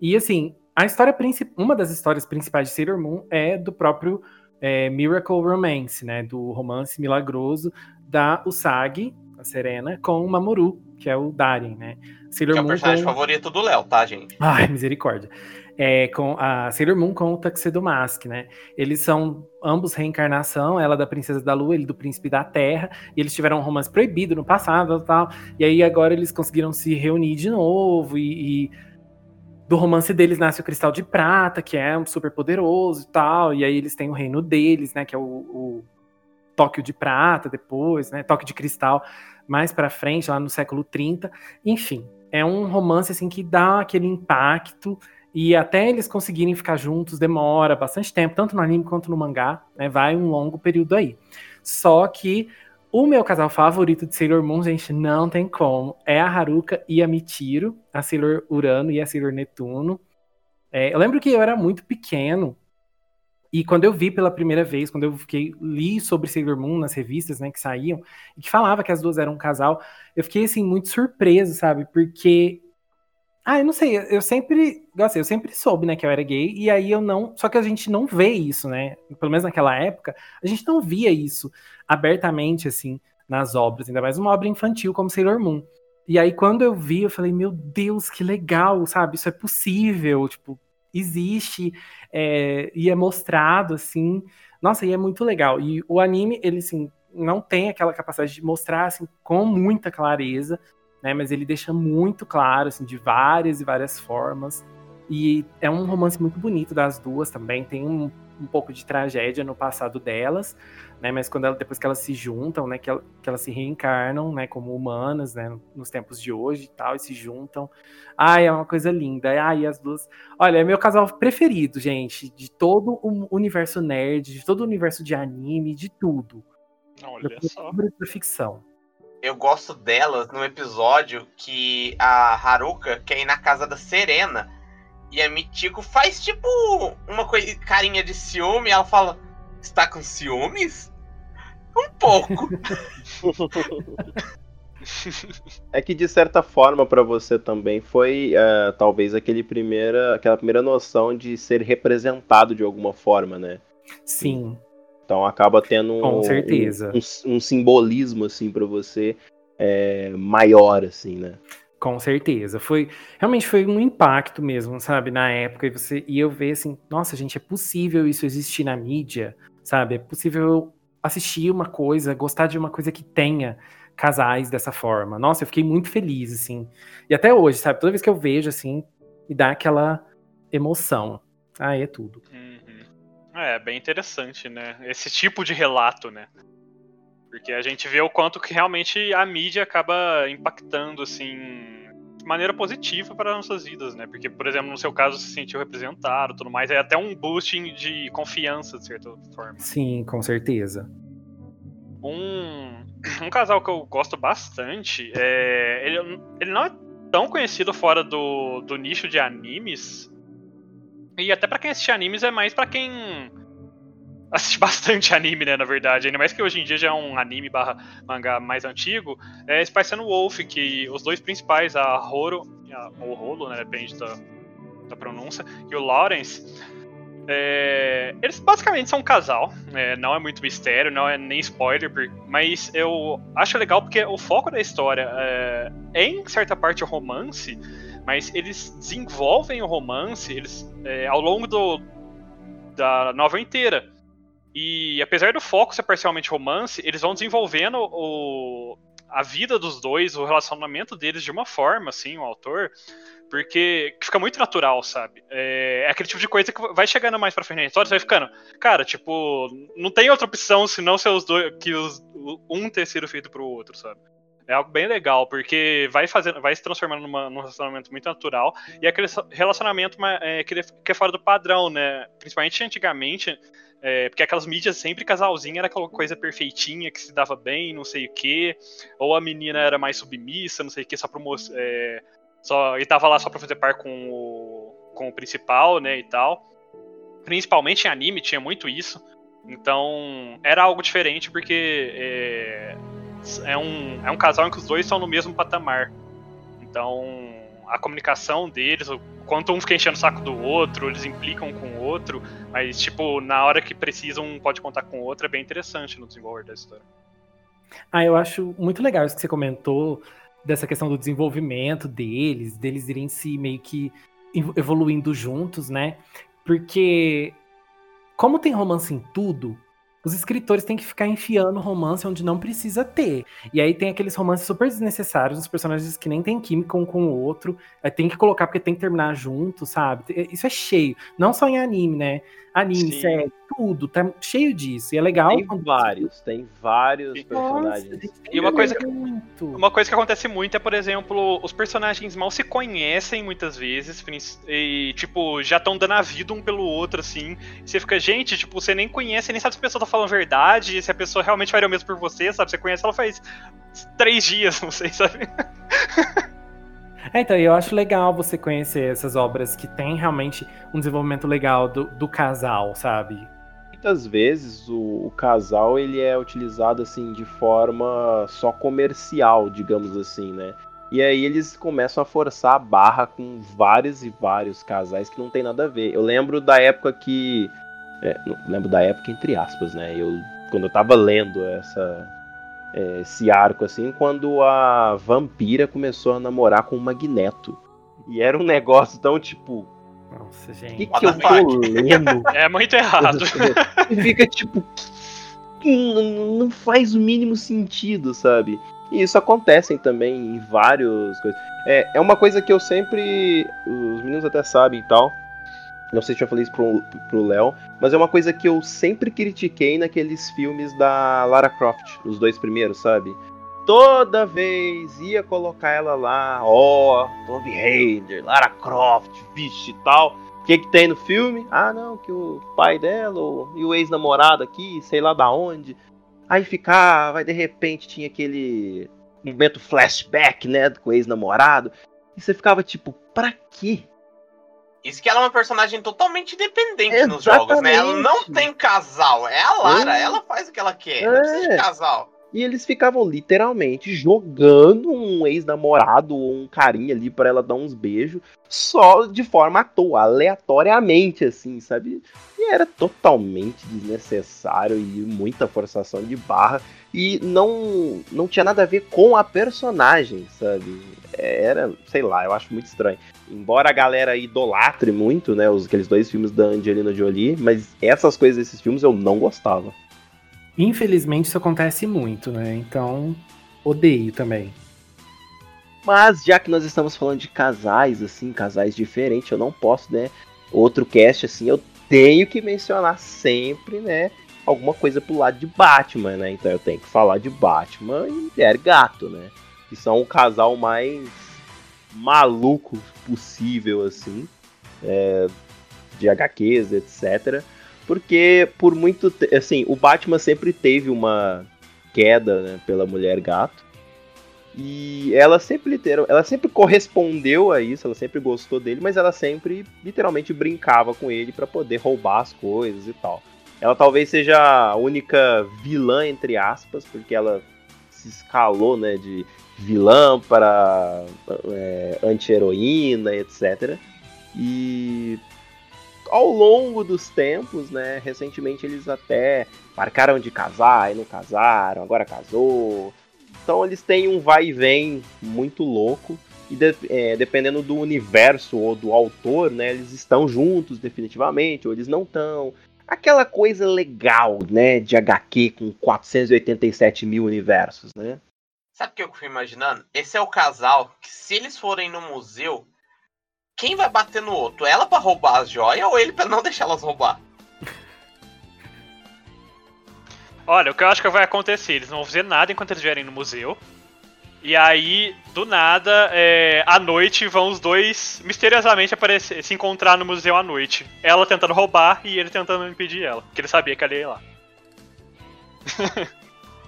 C: E assim, a história principal, uma das histórias principais de Sailor Moon é do próprio é, Miracle Romance, né, do romance milagroso da Usagi, a Serena, com o Mamoru, que é o Darien, né?
D: Sailor que é o personagem com... favorito do Léo, tá, gente?
C: Ai, misericórdia. É, com a Sailor Moon com o Tuxedo Mask, né? Eles são ambos reencarnação, ela da Princesa da Lua, ele do Príncipe da Terra, e eles tiveram um romance proibido no passado e tal, e aí agora eles conseguiram se reunir de novo, e, e do romance deles nasce o Cristal de Prata, que é um super poderoso e tal, e aí eles têm o reino deles, né, que é o, o Tóquio de Prata depois, né, Tóquio de Cristal, mais para frente, lá no século 30. Enfim, é um romance assim que dá aquele impacto e até eles conseguirem ficar juntos demora bastante tempo, tanto no anime quanto no mangá, né? Vai um longo período aí. Só que o meu casal favorito de Sailor Moon, gente, não tem como. É a Haruka e a Mitiro, a Sailor Urano e a Sailor Netuno. É, eu lembro que eu era muito pequeno e quando eu vi pela primeira vez, quando eu fiquei, li sobre Sailor Moon nas revistas, né, que saíam, e que falava que as duas eram um casal, eu fiquei, assim, muito surpreso, sabe? Porque. Ah, eu não sei, eu sempre assim, eu sempre soube, né, que eu era gay, e aí eu não. Só que a gente não vê isso, né? Pelo menos naquela época, a gente não via isso abertamente, assim, nas obras, ainda mais uma obra infantil como Sailor Moon. E aí, quando eu vi, eu falei, meu Deus, que legal, sabe? Isso é possível, tipo, existe, é, e é mostrado, assim. Nossa, e é muito legal. E o anime, ele, assim, não tem aquela capacidade de mostrar, assim, com muita clareza, né? Mas ele deixa muito claro, assim, de várias e várias formas. E é um romance muito bonito das duas também. Tem um, um pouco de tragédia no passado delas, né? Mas quando ela, depois que elas se juntam, né? Que, ela, que elas se reencarnam, né? Como humanas, né? Nos tempos de hoje e tal, e se juntam. Ai, é uma coisa linda. Ai, as duas. Olha, é meu casal preferido, gente, de todo o universo nerd, de todo o universo de anime, de tudo.
B: Olha só.
C: Da ficção.
D: Eu gosto delas no episódio que a Haruka quer ir na casa da Serena e a Mitiko faz tipo uma coisa, carinha de ciúme. ela fala: Está com ciúmes? Um pouco.
A: é que de certa forma para você também foi uh, talvez aquele primeira, aquela primeira noção de ser representado de alguma forma, né?
C: Sim.
A: Então acaba tendo
C: Com certeza.
A: Um, um, um simbolismo assim para você é, maior assim, né?
C: Com certeza. Foi realmente foi um impacto mesmo, sabe, na época e você e eu ver assim, nossa, gente, é possível isso existir na mídia, sabe? É possível assistir uma coisa, gostar de uma coisa que tenha casais dessa forma. Nossa, eu fiquei muito feliz assim. E até hoje, sabe, toda vez que eu vejo assim, me dá aquela emoção. Ah, é tudo.
B: Uhum. É, bem interessante, né? Esse tipo de relato, né? Porque a gente vê o quanto que realmente a mídia acaba impactando, assim, de maneira positiva para as nossas vidas, né? Porque, por exemplo, no seu caso, se sentiu representado tudo mais, é até um boosting de confiança, de certa forma.
C: Sim, com certeza.
B: Um, um casal que eu gosto bastante, é, ele, ele não é tão conhecido fora do, do nicho de animes, e até para quem assiste animes é mais para quem assiste bastante anime, né, na verdade. Ainda mais que hoje em dia já é um anime barra mangá mais antigo. É Spice and Wolf, que os dois principais, a Horo, a, ou Rolo, né, depende da, da pronúncia, e o Lawrence, é, eles basicamente são um casal, é, não é muito mistério, não é nem spoiler, mas eu acho legal porque o foco da história é, é em certa parte o romance, mas eles desenvolvem o romance eles, é, ao longo do, da novela inteira. E apesar do foco ser parcialmente romance, eles vão desenvolvendo o, a vida dos dois, o relacionamento deles de uma forma, assim, o autor, porque fica muito natural, sabe? É, é aquele tipo de coisa que vai chegando mais pra frente na história, você vai ficando, cara, tipo, não tem outra opção senão ser os dois, que os, um ter sido feito pro outro, sabe? É algo bem legal, porque vai fazendo, vai se transformando numa, num relacionamento muito natural e é aquele relacionamento é, que é fora do padrão, né? Principalmente antigamente, é, porque aquelas mídias sempre casalzinho era aquela coisa perfeitinha que se dava bem, não sei o quê. Ou a menina era mais submissa, não sei o quê, só promo é, só E tava lá só pra fazer par com o, com o principal, né? E tal. Principalmente em anime tinha muito isso. Então era algo diferente porque é, é, um, é um casal em que os dois estão no mesmo patamar. Então a comunicação deles, o quanto um fica enchendo o saco do outro, eles implicam com o outro, mas, tipo, na hora que precisam, um pode contar com o outro, é bem interessante no desenvolver da história.
C: Ah, eu acho muito legal isso que você comentou, dessa questão do desenvolvimento deles, deles irem se meio que evoluindo juntos, né? Porque, como tem romance em tudo, os escritores têm que ficar enfiando romance onde não precisa ter. E aí tem aqueles romances super desnecessários, os personagens que nem tem química um com o outro. Tem que colocar porque tem que terminar junto, sabe? Isso é cheio. Não só em anime, né? Anime, Sim. série, tudo, tá cheio disso. E é legal.
A: Tem vários, tem vários personagens. Nossa,
B: e uma coisa, que, muito. uma coisa que acontece muito é, por exemplo, os personagens mal se conhecem muitas vezes. E, tipo, já estão dando a vida um pelo outro, assim. E você fica, gente, tipo, você nem conhece, nem sabe se a pessoa tá falando verdade, se a pessoa realmente faria o mesmo por você, sabe? Você conhece ela faz três dias, não sei, sabe?
C: É, então, eu acho legal você conhecer essas obras que tem realmente um desenvolvimento legal do, do casal, sabe?
A: Muitas vezes o, o, casal ele é utilizado assim de forma só comercial, digamos assim, né? E aí eles começam a forçar a barra com vários e vários casais que não tem nada a ver. Eu lembro da época que. É, lembro da época entre aspas, né? Eu, quando eu tava lendo essa, é, esse arco, assim, quando a vampira começou a namorar com o Magneto. E era um negócio tão tipo.
C: Nossa, gente.
A: O que, que eu tô lendo?
B: É muito errado.
A: e fica tipo. Não faz o mínimo sentido, sabe? E isso acontece também em vários coisas. É, é uma coisa que eu sempre. Os meninos até sabem e tal. Não sei se eu falei isso pro, Léo, mas é uma coisa que eu sempre critiquei naqueles filmes da Lara Croft, os dois primeiros, sabe? Toda vez ia colocar ela lá, ó, oh, Tomb Raider, Lara Croft, vixe e tal. O que, que tem no filme? Ah, não, que o pai dela o, e o ex-namorado aqui, sei lá da onde. Aí ficava, aí de repente tinha aquele momento flashback, né, com o ex-namorado. E você ficava tipo, pra quê?
D: Isso que ela é uma personagem totalmente independente Exatamente. nos jogos, né? Ela não tem casal, é a Lara, é. ela faz o que ela quer, é. não precisa de casal.
A: E eles ficavam literalmente jogando um ex-namorado ou um carinha ali para ela dar uns beijos, só de forma à toa, aleatoriamente, assim, sabe? E era totalmente desnecessário e muita forçação de barra. E não, não tinha nada a ver com a personagem, sabe? Era, sei lá, eu acho muito estranho. Embora a galera idolatre muito, né, os, aqueles dois filmes da Angelina Jolie, mas essas coisas desses filmes eu não gostava.
C: Infelizmente isso acontece muito, né? Então, odeio também.
A: Mas já que nós estamos falando de casais, assim, casais diferentes, eu não posso, né? Outro cast, assim, eu tenho que mencionar sempre, né? Alguma coisa pro lado de Batman, né? Então eu tenho que falar de Batman e Mulher Gato, né? Que são o casal mais maluco possível, assim. É, de HQs, etc. Porque por muito assim, o Batman sempre teve uma queda né, pela mulher gato. E ela sempre ela sempre correspondeu a isso, ela sempre gostou dele, mas ela sempre literalmente brincava com ele para poder roubar as coisas e tal. Ela talvez seja a única vilã entre aspas, porque ela se escalou, né, de vilã para é, anti-heroína, etc. E ao longo dos tempos, né, recentemente eles até marcaram de casar e não casaram, agora casou. Então eles têm um vai e vem muito louco. E de, é, dependendo do universo ou do autor, né, eles estão juntos definitivamente, ou eles não estão. Aquela coisa legal, né, de HQ com 487 mil universos, né?
D: Sabe o que eu fui imaginando? Esse é o casal que, se eles forem no museu, quem vai bater no outro? Ela para roubar as joias ou ele para não deixar elas roubar?
B: Olha, o que eu acho que vai acontecer, eles não vão fazer nada enquanto eles estiverem no museu. E aí, do nada, é, à noite vão os dois misteriosamente aparecer, se encontrar no museu à noite. Ela tentando roubar e ele tentando impedir ela, porque ele sabia que ela ia ir lá.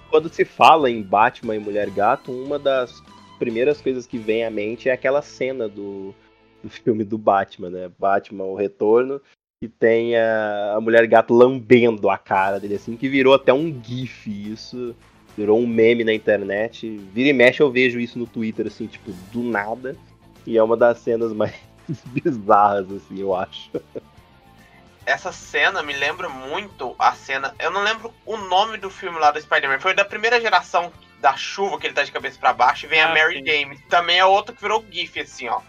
A: Quando se fala em Batman e Mulher Gato, uma das primeiras coisas que vem à mente é aquela cena do do filme do Batman, né? Batman, o Retorno, que tem a, a mulher gato lambendo a cara dele, assim, que virou até um gif isso. Virou um meme na internet. Vira e mexe eu vejo isso no Twitter, assim, tipo, do nada. E é uma das cenas mais bizarras, assim, eu acho.
D: Essa cena me lembra muito a cena. Eu não lembro o nome do filme lá do Spider-Man. Foi da primeira geração da chuva que ele tá de cabeça para baixo e vem ah, a Mary James. Também é outro que virou GIF, assim, ó.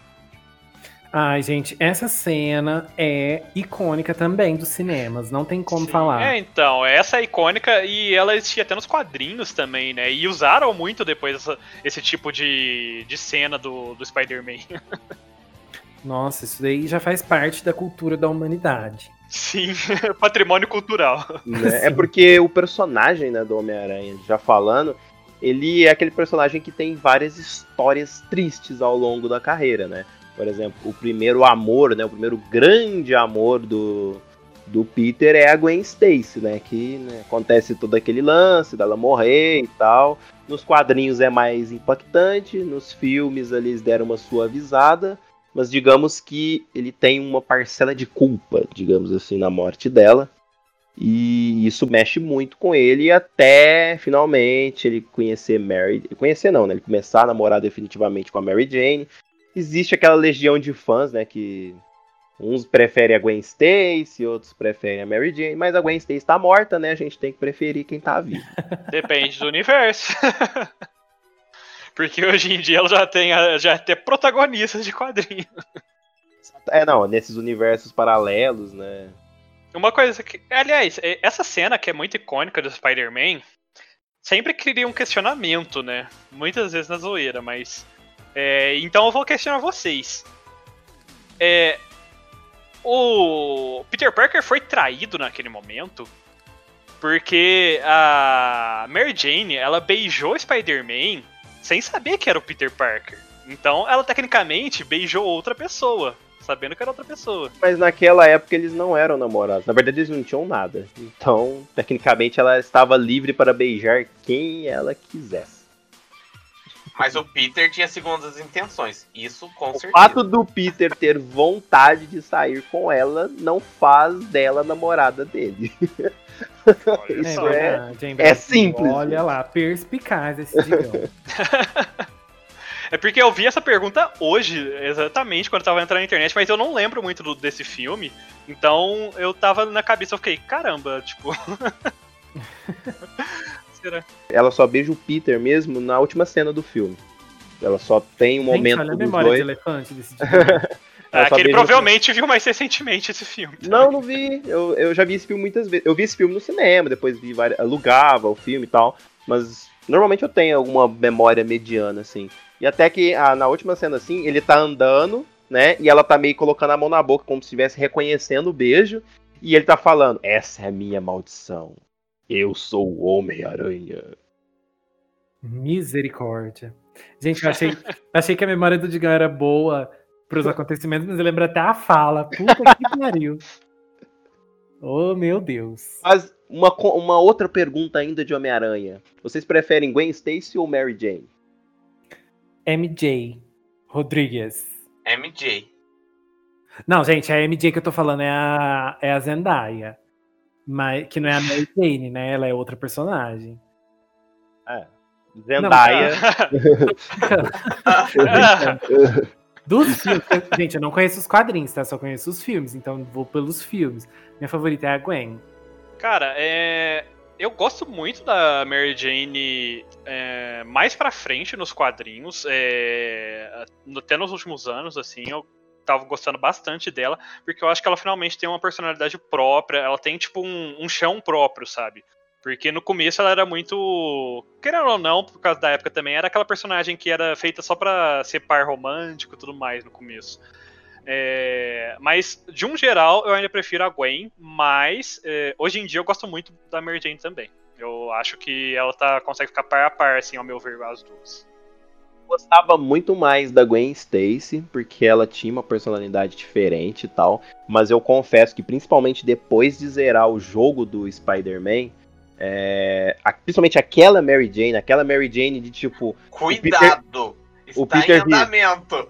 C: Ai, gente, essa cena é icônica também dos cinemas, não tem como Sim, falar.
B: É, então, essa é icônica e ela existia até nos quadrinhos também, né? E usaram muito depois essa, esse tipo de, de cena do, do Spider-Man.
C: Nossa, isso daí já faz parte da cultura da humanidade.
B: Sim, patrimônio cultural.
A: Né? É porque o personagem né, do Homem-Aranha, já falando, ele é aquele personagem que tem várias histórias tristes ao longo da carreira, né? Por exemplo, o primeiro amor, né, o primeiro grande amor do, do Peter é a Gwen Stacy, né? Que né, acontece todo aquele lance dela morrer e tal. Nos quadrinhos é mais impactante, nos filmes eles deram uma suavizada, mas digamos que ele tem uma parcela de culpa, digamos assim, na morte dela. E isso mexe muito com ele até finalmente ele conhecer Mary. Conhecer não, né? Ele começar a namorar definitivamente com a Mary Jane. Existe aquela legião de fãs, né? Que uns preferem a Gwen Stacy, outros preferem a Mary Jane, mas a Gwen Stacy tá morta, né? A gente tem que preferir quem tá vivo.
B: Depende do universo. Porque hoje em dia ela já tem, já tem protagonistas de quadrinhos.
A: É, não, nesses universos paralelos, né?
B: Uma coisa que. Aliás, é, essa cena que é muito icônica do Spider-Man sempre cria um questionamento, né? Muitas vezes na zoeira, mas. É, então eu vou questionar vocês. É, o Peter Parker foi traído naquele momento porque a Mary Jane ela beijou o Spider-Man sem saber que era o Peter Parker. Então ela tecnicamente beijou outra pessoa sabendo que era outra pessoa.
A: Mas naquela época eles não eram namorados. Na verdade, eles não tinham nada. Então, tecnicamente, ela estava livre para beijar quem ela quisesse.
D: Mas o Peter tinha segundas intenções. Isso com
A: o
D: certeza.
A: O fato do Peter ter vontade de sair com ela não faz dela namorada dele.
C: Isso é, é, é simples. Olha lá, perspicaz esse digão.
B: É porque eu vi essa pergunta hoje, exatamente, quando eu tava entrando na internet, mas eu não lembro muito do, desse filme. Então eu tava na cabeça, eu fiquei, caramba, tipo.
A: Será? Ela só beija o Peter mesmo na última cena do filme. Ela só tem um Gente, momento. Olha a memória dois. de elefante desse
B: tipo. É, que ele provavelmente viu mais recentemente esse filme.
A: Também. Não, não vi. Eu, eu já vi esse filme muitas vezes. Eu vi esse filme no cinema, depois vi várias, alugava o filme e tal. Mas normalmente eu tenho alguma memória mediana, assim. E até que ah, na última cena, assim, ele tá andando, né? E ela tá meio colocando a mão na boca, como se estivesse reconhecendo o beijo. E ele tá falando: Essa é a minha maldição. Eu sou o Homem-Aranha.
C: Misericórdia. Gente, eu achei, achei que a memória do Digão era boa pros acontecimentos, mas eu lembro até a fala. Puta que pariu. Oh, meu Deus.
A: Mas uma, uma outra pergunta ainda de Homem-Aranha. Vocês preferem Gwen Stacy ou Mary Jane?
C: MJ Rodrigues.
D: MJ.
C: Não, gente, a MJ que eu tô falando é a, é a Zendaya. Mas, que não é a Mary Jane, né? Ela é outra personagem.
A: É. Zendaya.
C: Não, Dos filmes, gente, eu não conheço os quadrinhos, tá? Só conheço os filmes, então vou pelos filmes. Minha favorita é a Gwen.
B: Cara, é eu gosto muito da Mary Jane é, mais pra frente nos quadrinhos. É, até nos últimos anos, assim, eu tava gostando bastante dela, porque eu acho que ela finalmente tem uma personalidade própria, ela tem, tipo, um, um chão próprio, sabe? Porque no começo ela era muito. Querendo ou não, por causa da época também, era aquela personagem que era feita só pra ser par romântico e tudo mais no começo. É, mas, de um geral, eu ainda prefiro a Gwen, mas é, hoje em dia eu gosto muito da Mary Jane também. Eu acho que ela tá, consegue ficar par a par, assim, ao meu ver, as duas.
A: Gostava muito mais da Gwen Stacy, porque ela tinha uma personalidade diferente e tal. Mas eu confesso que, principalmente depois de zerar o jogo do Spider-Man, é, principalmente aquela Mary Jane, aquela Mary Jane de tipo.
D: Cuidado! O Peter, está o Peter em andamento!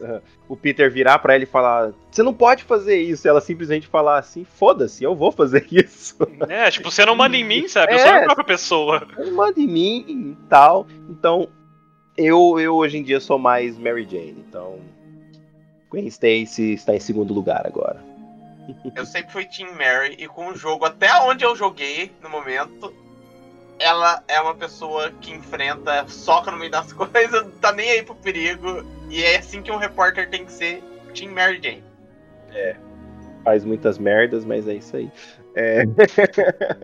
A: o Peter virar para ele e falar: Você não pode fazer isso. E ela simplesmente falar assim: Foda-se, eu vou fazer isso.
B: É, tipo, você não manda em mim, sabe? É, eu sou a própria pessoa.
A: Não manda em mim e tal. Então, eu, eu hoje em dia sou mais Mary Jane. Então, Gwen Stacy está em segundo lugar agora.
D: Eu sempre fui Team Mary e com o jogo, até onde eu joguei no momento, ela é uma pessoa que enfrenta, soca no meio das coisas, tá nem aí pro perigo. E é assim que um repórter tem que ser Team Mary Jane.
A: É. Faz muitas merdas, mas é isso aí. É...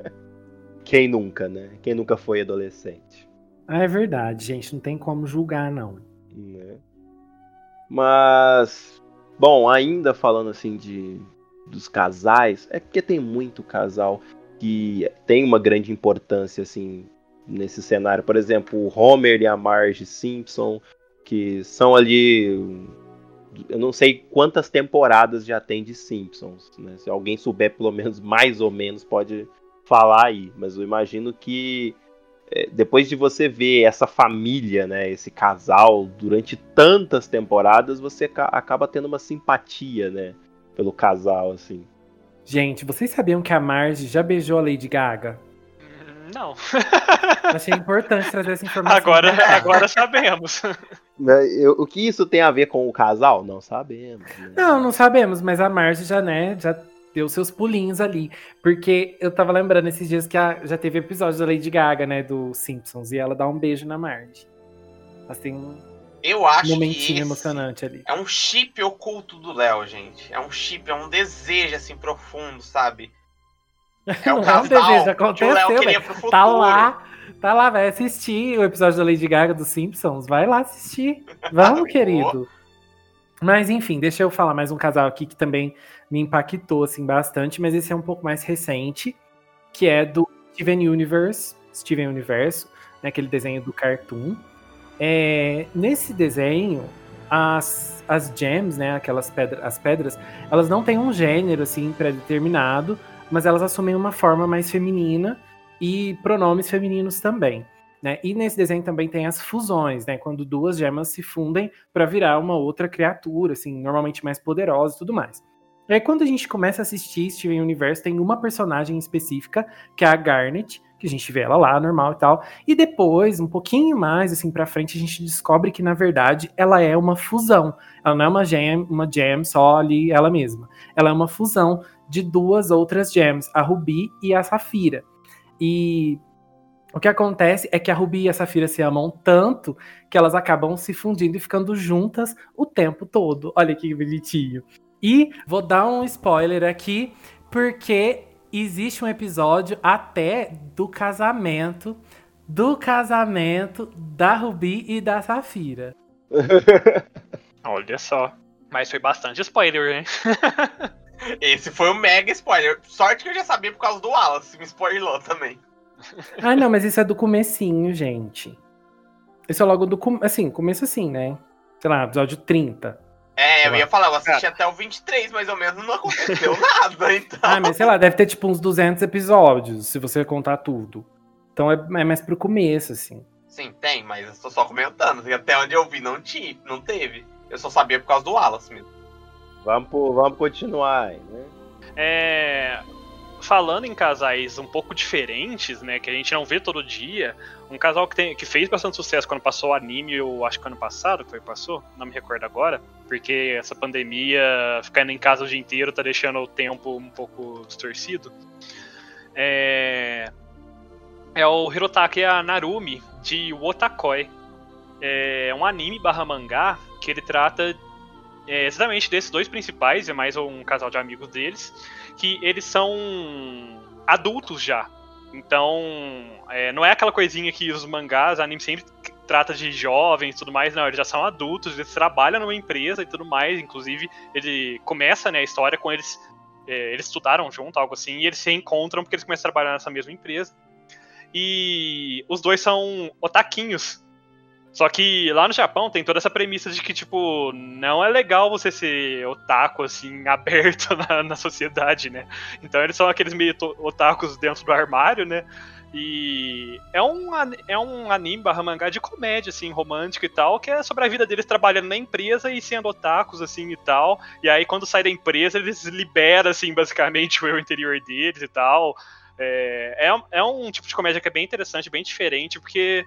A: Quem nunca, né? Quem nunca foi adolescente?
C: Ah, é verdade, gente. Não tem como julgar, não.
A: Né? Mas, bom, ainda falando assim de dos casais, é porque tem muito casal que tem uma grande importância assim nesse cenário. Por exemplo, o Homer e a Marge Simpson, que são ali eu não sei quantas temporadas já tem de Simpsons, né? Se alguém souber pelo menos mais ou menos pode falar aí, mas eu imagino que depois de você ver essa família, né, esse casal durante tantas temporadas, você acaba tendo uma simpatia, né, pelo casal assim.
C: Gente, vocês sabiam que a Marge já beijou a Lady Gaga?
B: Não.
C: Achei importante trazer essa informação.
B: Agora, agora sabemos.
A: Eu- o que isso tem a ver com o casal? Não sabemos. né?
C: Não, não sabemos, mas a Marge já, né, já deu seus pulinhos ali. Porque eu tava lembrando esses dias que a- já teve episódio da Lady Gaga, né, do Simpsons, e ela dá um beijo na Marge. Assim, um
D: Eu acho que
C: momentinho
D: esse
C: emocionante ali.
D: é um chip oculto do Léo, gente. É um chip, é um desejo assim profundo, sabe? É
C: é um
D: casal
C: desejo,
D: que o Léo
C: aconteceu, velho.
D: futuro.
C: Tá lá, tá lá, vai assistir o episódio da Lady Gaga dos Simpsons. Vai lá assistir. Vamos, querido. Mas enfim, deixa eu falar mais um casal aqui que também me impactou assim bastante, mas esse é um pouco mais recente, que é do Steven Universe, Steven Universo, né, aquele desenho do Cartoon. É, nesse desenho, as, as gems, né, aquelas pedras, as pedras, elas não têm um gênero assim pré-determinado, mas elas assumem uma forma mais feminina e pronomes femininos também. Né? E nesse desenho também tem as fusões, né? Quando duas gemas se fundem para virar uma outra criatura, assim, normalmente mais poderosa e tudo mais. E aí, quando a gente começa a assistir Steven Universe, tem uma personagem específica, que é a Garnet, que a gente vê ela lá, normal e tal. E depois, um pouquinho mais, assim, pra frente, a gente descobre que, na verdade, ela é uma fusão. Ela não é uma gem, uma gem só ali, ela mesma. Ela é uma fusão de duas outras gems, a Ruby e a Safira. E o que acontece é que a Ruby e a Safira se amam tanto que elas acabam se fundindo e ficando juntas o tempo todo. Olha que bonitinho. E vou dar um spoiler aqui, porque existe um episódio até do casamento, do casamento da Ruby e da Safira.
B: Olha só. Mas foi bastante spoiler, hein?
D: Esse foi um mega spoiler. Sorte que eu já sabia por causa do Wallace, me spoilou também.
C: Ah, não, mas isso é do comecinho, gente. Isso é logo do assim, começo assim, né? Sei lá, episódio 30.
D: É, eu ia falar, eu assisti até o 23, mais ou menos, não aconteceu nada, então.
C: Ah, mas sei lá, deve ter tipo uns 200 episódios, se você contar tudo. Então é, é mais pro começo, assim.
D: Sim, tem, mas eu tô só comentando. E até onde eu vi, não tinha, não teve. Eu só sabia por causa do Wallace mesmo.
A: Vamos, pro- vamos continuar, aí, né?
B: É, falando em casais um pouco diferentes, né, que a gente não vê todo dia, um casal que, tem, que fez bastante sucesso quando passou o anime, eu acho que ano passado que foi passou, não me recordo agora, porque essa pandemia, ficando em casa o dia inteiro, tá deixando o tempo um pouco distorcido. É, é o Hirotake Narumi de Wotakoi. É um anime barra mangá que ele trata é, exatamente desses dois principais, e mais um casal de amigos deles, que eles são adultos já. Então, é, não é aquela coisinha que os mangás, anime sempre trata de jovens e tudo mais, não, eles já são adultos, eles trabalham numa empresa e tudo mais, inclusive ele começa né, a história com eles, é, eles estudaram junto, algo assim, e eles se encontram porque eles começam a trabalhar nessa mesma empresa. E os dois são otaquinhos, só que lá no Japão tem toda essa premissa de que, tipo, não é legal você ser otaku, assim, aberto na, na sociedade, né? Então eles são aqueles meio otakus dentro do armário, né? E é um, é um anime barra mangá de comédia, assim, romântico e tal, que é sobre a vida deles trabalhando na empresa e sendo otakus, assim, e tal. E aí, quando sai da empresa, eles liberam, assim, basicamente, o eu interior deles e tal. É, é, é um tipo de comédia que é bem interessante, bem diferente, porque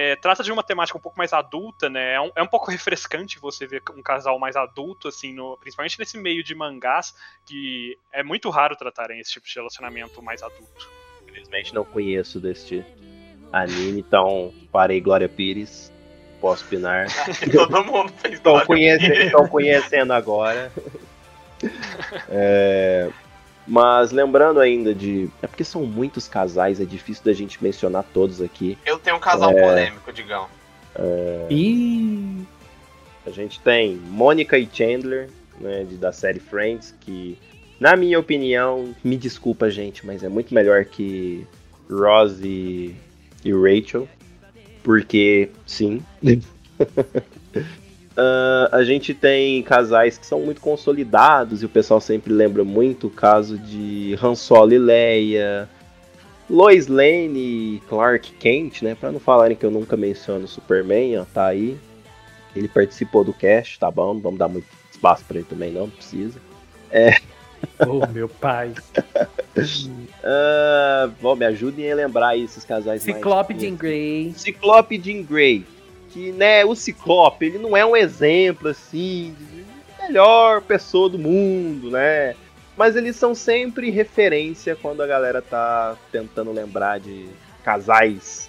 B: é, trata de uma temática um pouco mais adulta, né? É um, é um pouco refrescante você ver um casal mais adulto, assim, no- principalmente nesse meio de mangás, que é muito raro tratarem esse tipo de relacionamento mais adulto.
A: Infelizmente não conheço deste anime, então parei Glória Pires. Posso opinar.
D: Todo mundo fez Glória Pires.
A: estão conhecendo agora. É, mas lembrando ainda de. É porque são muitos casais, é difícil da gente mencionar todos aqui.
D: Eu tenho um casal
A: É.
D: polêmico, Digão.
C: E
A: A gente tem Mônica e Chandler, né, de- da série Friends, que, na minha opinião, me desculpa, gente, mas é muito melhor que Ross e, e Rachel. Porque, sim. Ah, a gente tem casais que são muito consolidados e o pessoal sempre lembra muito o caso de Han Solo e Leia, Lois Lane e Clark Kent, né? Pra não falarem que eu nunca menciono o Superman, ó, tá aí. Ele participou do cast, tá bom? Não vamos dar muito espaço pra ele também, não, não precisa. É.
C: oh, meu pai.
A: uh, bom, me ajudem a lembrar aí esses casais
C: Ciclope mais... Jean Grey.
A: Ciclope e Jean Grey. Que, né, o Ciclope, ele não é um exemplo, assim, de melhor pessoa do mundo, né? Mas eles são sempre referência quando a galera tá tentando lembrar de casais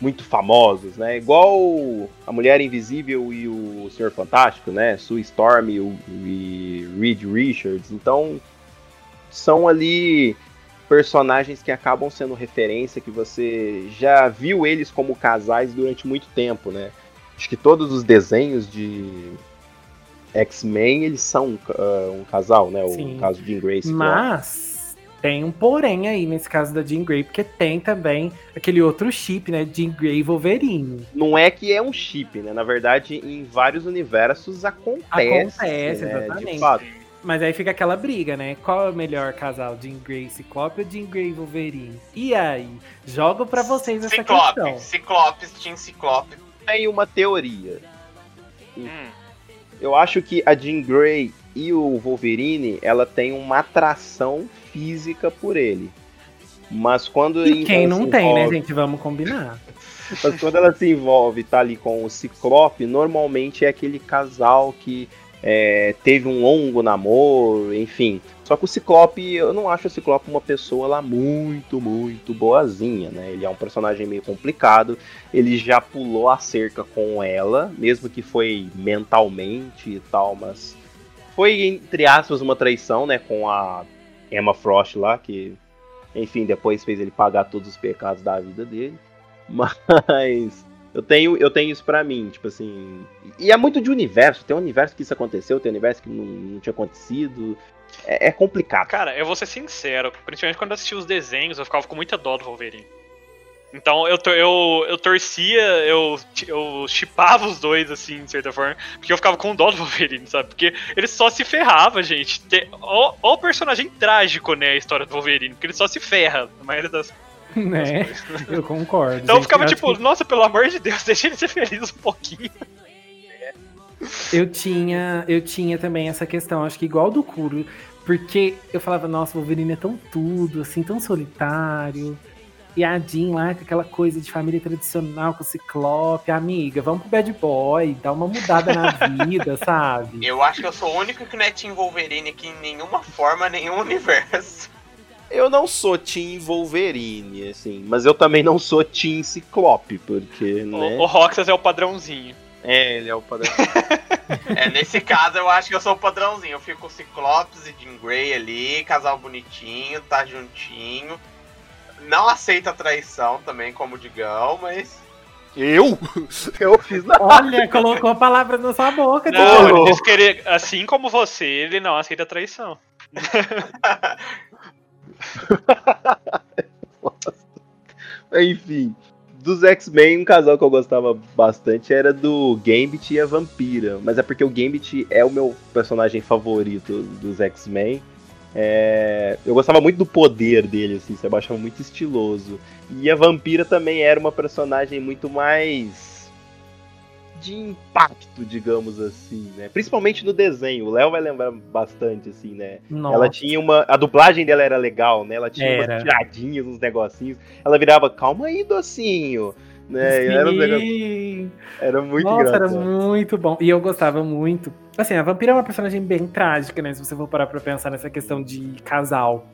A: muito famosos, né? Igual a Mulher Invisível e o Senhor Fantástico, né? Sue Storm e, e Reed Richards. Então, são ali personagens que acabam sendo referência, que você já viu eles como casais durante muito tempo, né? Acho que todos os desenhos de X-Men, eles são uh, um casal, né? O caso de Jean Grey.
C: Mas tem um porém aí nesse caso da Jean Grey, porque tem também aquele outro chip, né? Jean Grey e Wolverine.
A: Não é que é um chip, né? Na verdade, em vários universos acontece.
C: Acontece, né? exatamente. Mas aí fica aquela briga, né? Qual é o melhor casal? Jean Grey Ciclope ou Jean Grey Wolverine? E aí? Jogo para vocês essa
D: Ciclope,
C: questão.
D: Ciclopes, Team Ciclope.
A: Tem uma teoria. Hum eu acho que a Jean Grey e o Wolverine, ela tem uma atração física por ele. Mas quando.
C: E quem não tem, né, envolve... né, gente? Vamos combinar.
A: Mas quando ela se envolve, tá ali com o Ciclope, normalmente é aquele casal que é, teve um longo namoro, enfim. Só que o Ciclope, eu não acho o Ciclope uma pessoa lá muito, muito boazinha, né? Ele é um personagem meio complicado. Ele já pulou a cerca com ela, mesmo que foi mentalmente e tal, mas foi, entre aspas, uma traição, né? Com a Emma Frost lá, que, enfim, depois fez ele pagar todos os pecados da vida dele. Mas eu tenho, eu tenho isso para mim, tipo assim. E é muito de universo. Tem um universo que isso aconteceu, tem um universo que não, não tinha acontecido. É, é, complicado.
B: Cara, eu vou ser sincero, principalmente quando eu assisti os desenhos, eu ficava com muita dó do Wolverine. Então eu, eu, eu torcia, eu, eu chipava os dois, assim, de certa forma, porque eu ficava com dó do Wolverine, sabe? Porque ele só se ferrava, gente. Olha o personagem trágico, né, a história do Wolverine, porque ele só se ferra, na maioria das,
C: né? Eu concordo.
B: Então eu ficava tipo, que... nossa, pelo amor de Deus, deixa ele ser feliz um pouquinho.
C: Eu tinha, eu tinha também essa questão, acho que igual do Kuro, porque eu falava, nossa, o Wolverine é tão tudo, assim, tão solitário. E a Jean lá, com aquela coisa de família tradicional, com o Ciclope, amiga, vamos pro Bad Boy, dá uma mudada na vida, sabe?
D: Eu acho que eu sou o único que não é Team Wolverine aqui em nenhuma forma, nenhum universo.
A: Eu não sou Team Wolverine, assim, mas eu também não sou Team Ciclope, porque, né?
B: O, o Roxas é o padrãozinho.
A: É, ele é o padrão.
D: é, nesse caso eu acho que eu sou o padrãozinho. Eu fico com Ciclopes e Jean Grey ali, casal bonitinho, tá juntinho. Não aceita a traição também, como o Digão, mas.
A: Eu? Eu fiz
C: nada. Olha, colocou a palavra na sua boca.
B: Não, ele disse que ele, assim como você, ele não aceita a traição.
A: Enfim, dos X-Men, um casal que eu gostava bastante era do Gambit e a Vampira. Mas é porque o Gambit é o meu personagem favorito dos X-Men. É... Eu gostava muito do poder dele, assim, você achava muito estiloso. E a Vampira também era uma personagem muito mais de impacto, digamos assim, né? Principalmente no desenho. O Léo vai lembrar bastante, assim, né? Nossa. Ela tinha uma. A dublagem dela era legal, né? Ela tinha era. umas tiradinhas, uns negocinhos. Ela virava, calma aí, docinho. Né? Era, um negócio... era muito
C: Nossa,
A: engraçado.
C: era muito bom. E eu gostava muito. Assim, a Vampira é uma personagem bem trágica, né? Se você for parar pra pensar nessa questão de casal.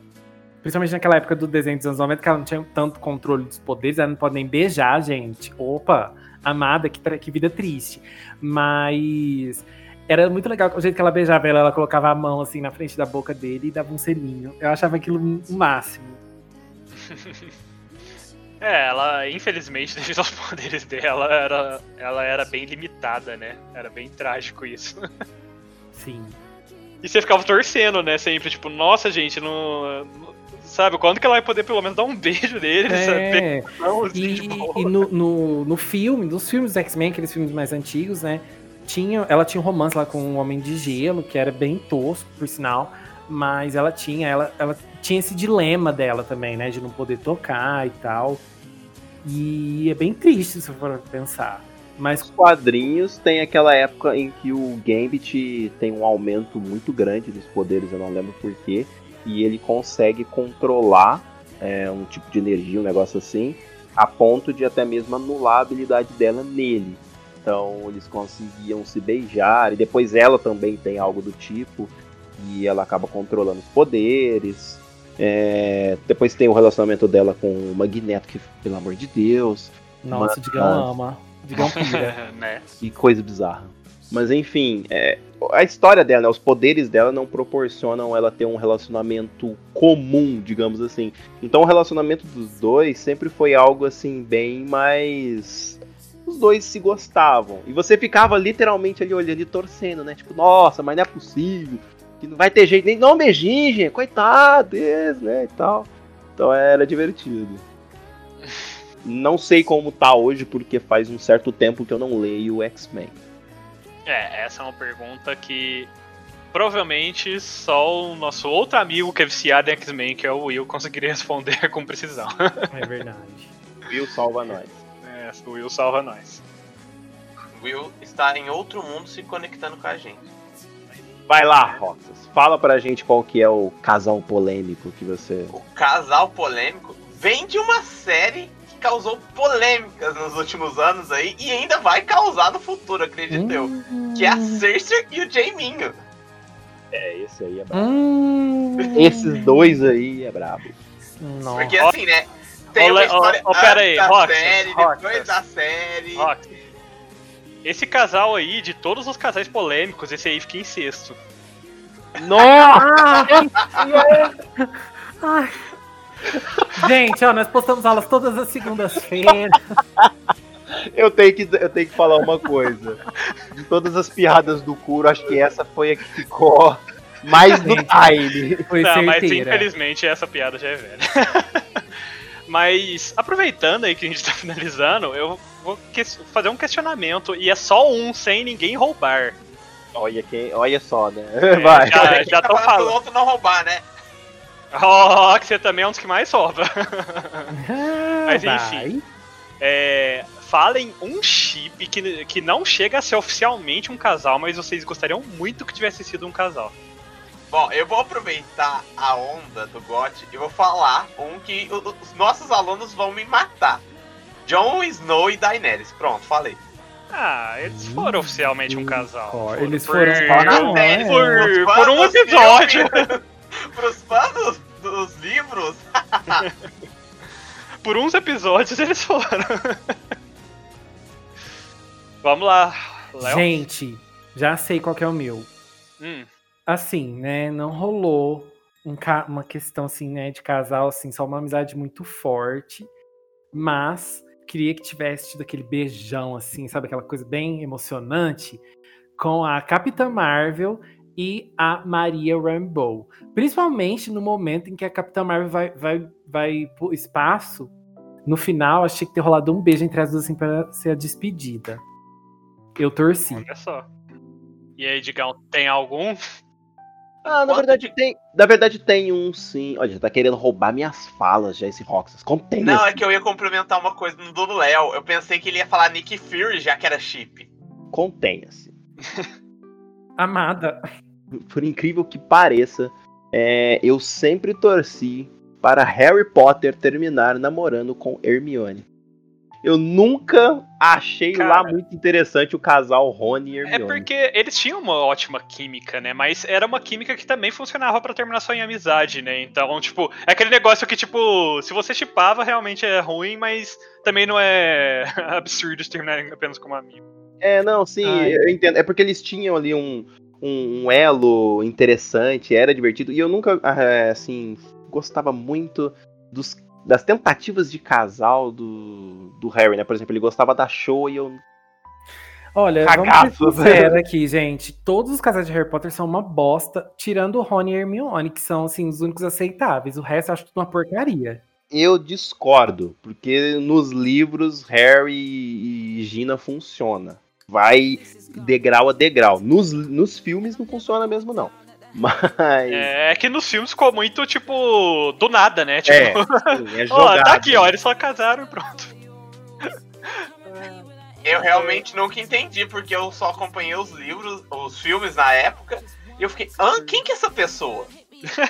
C: Principalmente naquela época do desenho dos anos 90, que ela não tinha tanto controle dos poderes, ela não pode nem beijar, gente. Opa! Amada, que, que vida triste. Mas era muito legal o jeito que ela beijava ela, ela colocava a mão assim na frente da boca dele e dava um selinho. Eu achava aquilo o máximo.
B: É, ela, infelizmente, devido aos poderes dela, era, ela era bem limitada, né? Era bem trágico isso.
C: Sim.
B: E você ficava torcendo, né? Sempre, tipo, nossa, gente, não, sabe? Quando que ela vai poder pelo menos dar um beijo nele, é. sabe?
C: Não, assim, e, e no, no, no, filme, nos filmes do X-Men, aqueles filmes mais antigos, né? Tinha, ela tinha um romance lá com um homem de gelo, que era bem tosco, por sinal. Mas ela tinha, ela, ela tinha esse dilema dela também, né? De não poder tocar e tal. E é bem triste se for pensar. Mas
A: Os quadrinhos tem aquela época em que o Gambit tem um aumento muito grande dos poderes, eu não lembro porquê, e ele consegue controlar é, um tipo de energia, um negócio assim, a ponto de até mesmo anular a habilidade dela nele. Então eles conseguiam se beijar, e depois ela também tem algo do tipo, e ela acaba controlando os poderes. É, depois tem o relacionamento dela com o Magneto, que, pelo amor de Deus,
C: nossa, o Digão ama. Digão pira.
B: né?
A: que coisa bizarra. Mas enfim, é, a história dela, né, os poderes dela não proporcionam ela ter um relacionamento comum, digamos assim. Então o relacionamento dos dois sempre foi algo assim, bem mais. Os dois se gostavam. E você ficava literalmente ali olhando e torcendo, né? Tipo, nossa, mas não é possível. Que não vai ter jeito nem. Não, beijinho, gente. Coitado né? E tal. Então era divertido. Não sei como tá hoje, porque faz um certo tempo que eu não leio X-Men.
B: É, essa é uma pergunta que provavelmente só o nosso outro amigo que é viciado em X-Men, que é o Will, conseguiria responder com precisão.
C: É verdade.
A: Will salva nós.
B: É, o Will salva nós.
D: Will está em outro mundo se conectando com a gente.
A: Vai lá, Roxas. Fala pra gente qual que é o casal polêmico que você.
D: O casal polêmico vem de uma série causou polêmicas nos últimos anos aí e ainda vai causar no futuro, acredito eu. Que é a Cersei e o Jaiminho.
A: É, esse aí é brabo.
C: Hum,
A: Esses dois aí é brabo.
C: Nossa.
D: Porque assim, né? Tem
B: Ô,
D: uma história
B: ô, ô, pera
D: antes
B: aí,
D: da
B: Roxas,
D: série,
B: Roxas.
D: depois da série.
B: Rox, esse casal aí, de todos os casais polêmicos, esse aí fica em sexto.
A: Nossa!
C: Ai. Gente, ó, nós postamos aulas todas as segundas-feiras.
A: eu, tenho que, eu tenho que falar uma coisa. De todas as piadas do Kuro, acho que essa foi a que ficou mais
C: Gente.
A: time.
C: Foi
B: Tá, mas infelizmente essa piada já é velha. mas aproveitando aí que a gente tá finalizando, eu vou que- fazer um questionamento e é só um sem ninguém roubar.
A: Olha, quem, olha só, né?
B: É,
A: Vai.
B: já- já
D: tá
B: tô
D: falando pro
B: falando.
D: outro não roubar, né?
B: Ó, que você também é um dos que mais rouba.
C: Ah,
B: Mas enfim. É, falem um chip que, que não chega a ser oficialmente um casal, mas vocês gostariam muito que tivesse sido um casal.
D: Bom, eu vou aproveitar a onda do GOT e vou falar um que os nossos alunos vão me matar. Jon Snow e Daenerys. Pronto, falei.
B: Ah, eles foram oficialmente um casal.
C: Eles
B: Por-
C: foram Não,
D: série,
C: é.
B: Por-
D: pros fãs
B: por um episódio.
D: Pros fãs dos, dos livros.
B: Por uns episódios eles foram. Vamos lá, Léo.
C: Gente, já sei qual que é o meu.
B: Hum,
C: Assim, né, não rolou um ca- uma questão assim, né, de casal, assim, só uma amizade muito forte, mas queria que tivesse tido aquele beijão, assim, sabe, aquela coisa bem emocionante com a Capitã Marvel e a Maria Rambeau. Principalmente no momento em que a Capitã Marvel vai, vai, vai pro espaço, no final achei que ter rolado um beijo entre as duas, assim, para ser a despedida. Eu torci.
B: olha só. E aí, Digão, tem algum?
A: Ah, na
D: Quanto
A: verdade tem. Na verdade tem um sim. Olha, já tá querendo roubar minhas falas já, esse Roxas. Contém
D: Não, é
A: esse.
D: que eu ia complementar uma coisa no do Léo. Eu pensei que ele ia falar Nick Fury, já que era chip.
A: Contenha-se.
C: Amada.
A: Por incrível que pareça, é, eu sempre torci para Harry Potter terminar namorando com Hermione. Eu nunca achei
B: Cara.
A: lá muito interessante o casal Rony e
B: É
A: Hermione.
B: porque eles tinham uma ótima química, né? Mas era uma química que também funcionava pra terminar só em amizade, né? Então, tipo, é aquele negócio que, tipo, se você chipava, realmente é ruim, mas também não é absurdo se terminarem apenas como amigo.
A: É, não, sim,
C: Ai.
A: eu entendo. É porque eles tinham ali um, um, um elo interessante, era divertido. E eu nunca, ah, assim, gostava muito dos, das tentativas de casal do, do Harry, né? Por exemplo, ele gostava da show e eu.
C: Olha,
A: Cagaço.
C: vamos ser sinceros aqui, gente. Todos os casais de Harry Potter são uma bosta, tirando o Rony e Hermione, que são, assim, os únicos aceitáveis. O resto eu acho tudo uma porcaria.
A: Eu discordo, porque nos livros Harry e Gina funciona. Vai degrau a degrau. Nos, nos filmes não funciona mesmo, não. Mas.
B: É, é que nos filmes ficou muito, tipo, do nada, né? Tipo,
A: É, sim, é
B: ó,
A: jogado.
B: tá aqui, ó, eles só casaram e pronto.
D: Eu realmente nunca entendi, porque eu só acompanhei os livros, os filmes na época, e eu fiquei, Hã? quem que é essa pessoa?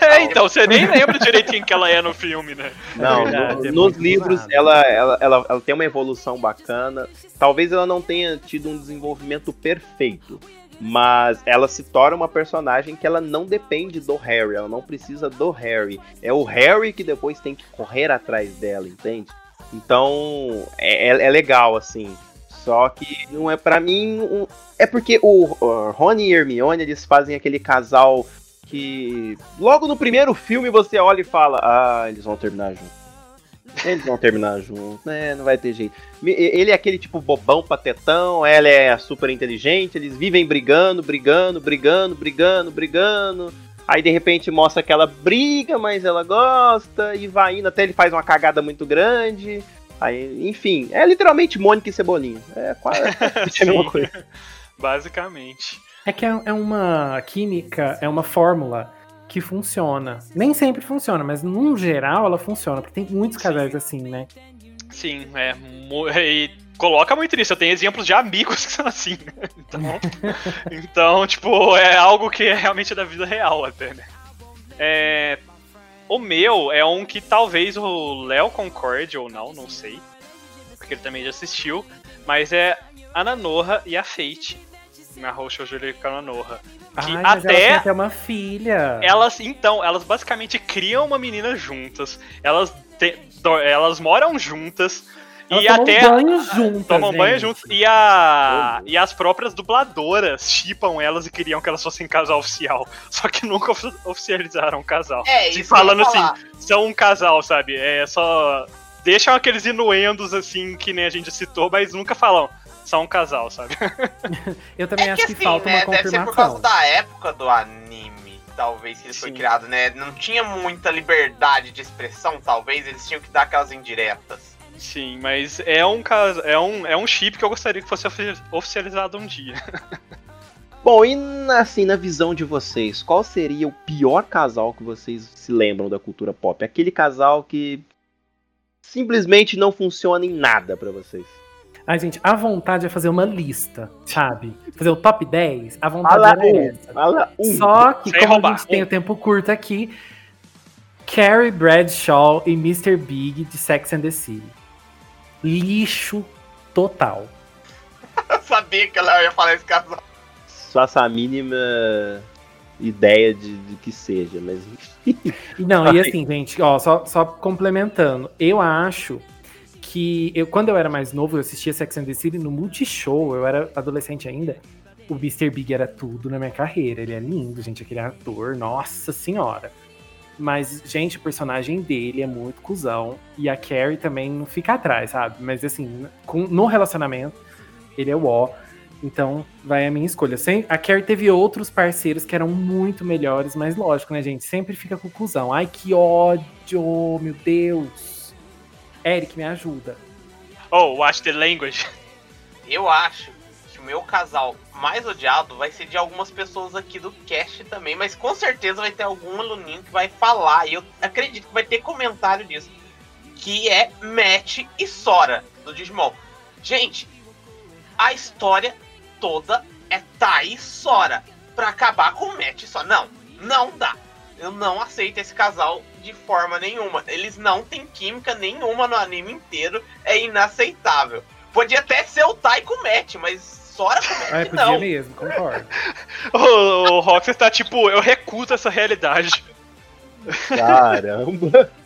B: É, então, você nem lembra direito quem que ela é no filme, né?
A: Não,
C: É
A: no-
C: é
A: nos livros ela, ela, ela, ela tem uma evolução bacana. Talvez ela não tenha tido um desenvolvimento perfeito. Mas ela se torna uma personagem que ela não depende do Harry, ela não precisa do Harry. É o Harry que depois tem que correr atrás dela, entende? Então é, é- é legal, assim. Só que não é pra mim. um- é porque o, o Rony e Hermione eles fazem aquele casal que logo no primeiro filme você olha e fala: Ah, eles vão terminar juntos. Eles vão terminar juntos, né? Não vai ter jeito. Ele é aquele tipo bobão, patetão, ela é super inteligente, eles vivem brigando, brigando, brigando, brigando, brigando. Aí de repente mostra que ela briga, mas ela gosta, e vai indo até ele faz uma cagada muito grande. Aí, enfim, é literalmente Mônica e Cebolinha. É quase é a mesma coisa.
B: Basicamente.
C: É que é é uma química, é uma fórmula que funciona. Nem sempre funciona, mas num geral ela funciona, porque tem muitos casais assim, né?
B: Sim, é. E coloca muito nisso. Eu tenho exemplos de amigos que são assim. né? Então, então, tipo, é algo que é realmente da vida real até, né? É, o meu é um que talvez o Léo concorde ou não, não sei. Porque ele também já assistiu. Mas é a Nanorra e a Fate. Na Roxa Júlia com a Nanorra. Que
C: Ai, mas
B: até-
C: ela tem até uma filha.
B: Elas, então, elas basicamente criam uma menina juntas. Elas, te- do- elas moram juntas.
C: Elas
B: e
C: tomam
B: até
C: banho juntas.
B: tomam banho
C: gente.
B: juntos. E, a, e as próprias dubladoras chipam elas e queriam que elas fossem casal oficial. Só que nunca ofi- oficializaram o casal.
D: É,
B: Se
D: isso
B: falando
D: falar.
B: São um casal, sabe? É só. Deixam aqueles inuendos assim que nem a gente citou, mas nunca falam. São um casal, sabe?
C: Eu também
D: É
C: acho
D: que
C: que,
D: assim,
C: falta
D: né,
C: uma
D: deve ser por causa
C: confirmação.
D: da época do anime, talvez, que ele foi
B: Sim.
D: criado, né? Não tinha muita liberdade de expressão, talvez, eles tinham que dar aquelas indiretas.
B: Sim, mas é um cas- é um é um chip que eu gostaria que fosse ofi- oficializado um dia.
A: Bom, e assim, na visão de vocês, qual seria o pior casal que vocês se lembram da cultura pop? Aquele casal que simplesmente não funciona em nada pra vocês.
C: Ai, gente, a vontade é fazer uma lista, sabe? Fazer o top 10, a vontade
A: Fala
C: era
A: um,
C: essa.
A: fala um.
C: Só que,
B: Sem
C: como
B: roubar.
C: a gente tem o tempo curto aqui, Carrie Bradshaw e Mr. Big de Sex and the City. Lixo total.
D: Eu sabia que ela ia falar esse casal.
A: Faça a mínima ideia de, de que seja, mas
C: E Não, e assim, gente, ó, só, só complementando, eu acho que eu, quando eu era mais novo, eu assistia Sex and the City no Multishow, eu era adolescente ainda. O Mr. Big era tudo na minha carreira. Ele é lindo, gente, aquele ator, nossa senhora. Mas, gente, o personagem dele é muito cuzão. E a Carrie também não fica atrás, sabe? Mas assim, com- no relacionamento, ele é o ó. Então, vai a minha escolha. Sem, a Carrie teve outros parceiros que eram muito melhores, mas lógico, né, gente? Sempre fica com o cuzão. Ai, que ódio, meu Deus. Eric, me ajuda.
B: Oh, watch the language.
D: Eu acho que o meu casal mais odiado vai ser de algumas pessoas aqui do cast também, mas com certeza vai ter algum aluninho que vai falar, e eu acredito que vai ter comentário disso, que é Matt e Sora, do Digimon. Gente, a história toda é Tai e Sora, pra acabar com o Matt e Sora. Não, não dá. Eu não aceito esse casal de forma nenhuma. Eles não têm química nenhuma no anime inteiro, é inaceitável. Podia até ser o Tai com o Matt, mas Sora com o Matt
C: Ai, podia
D: não.
C: mesmo, concordo.
B: O, o Roxas tá tipo, eu recuso essa realidade.
A: caramba.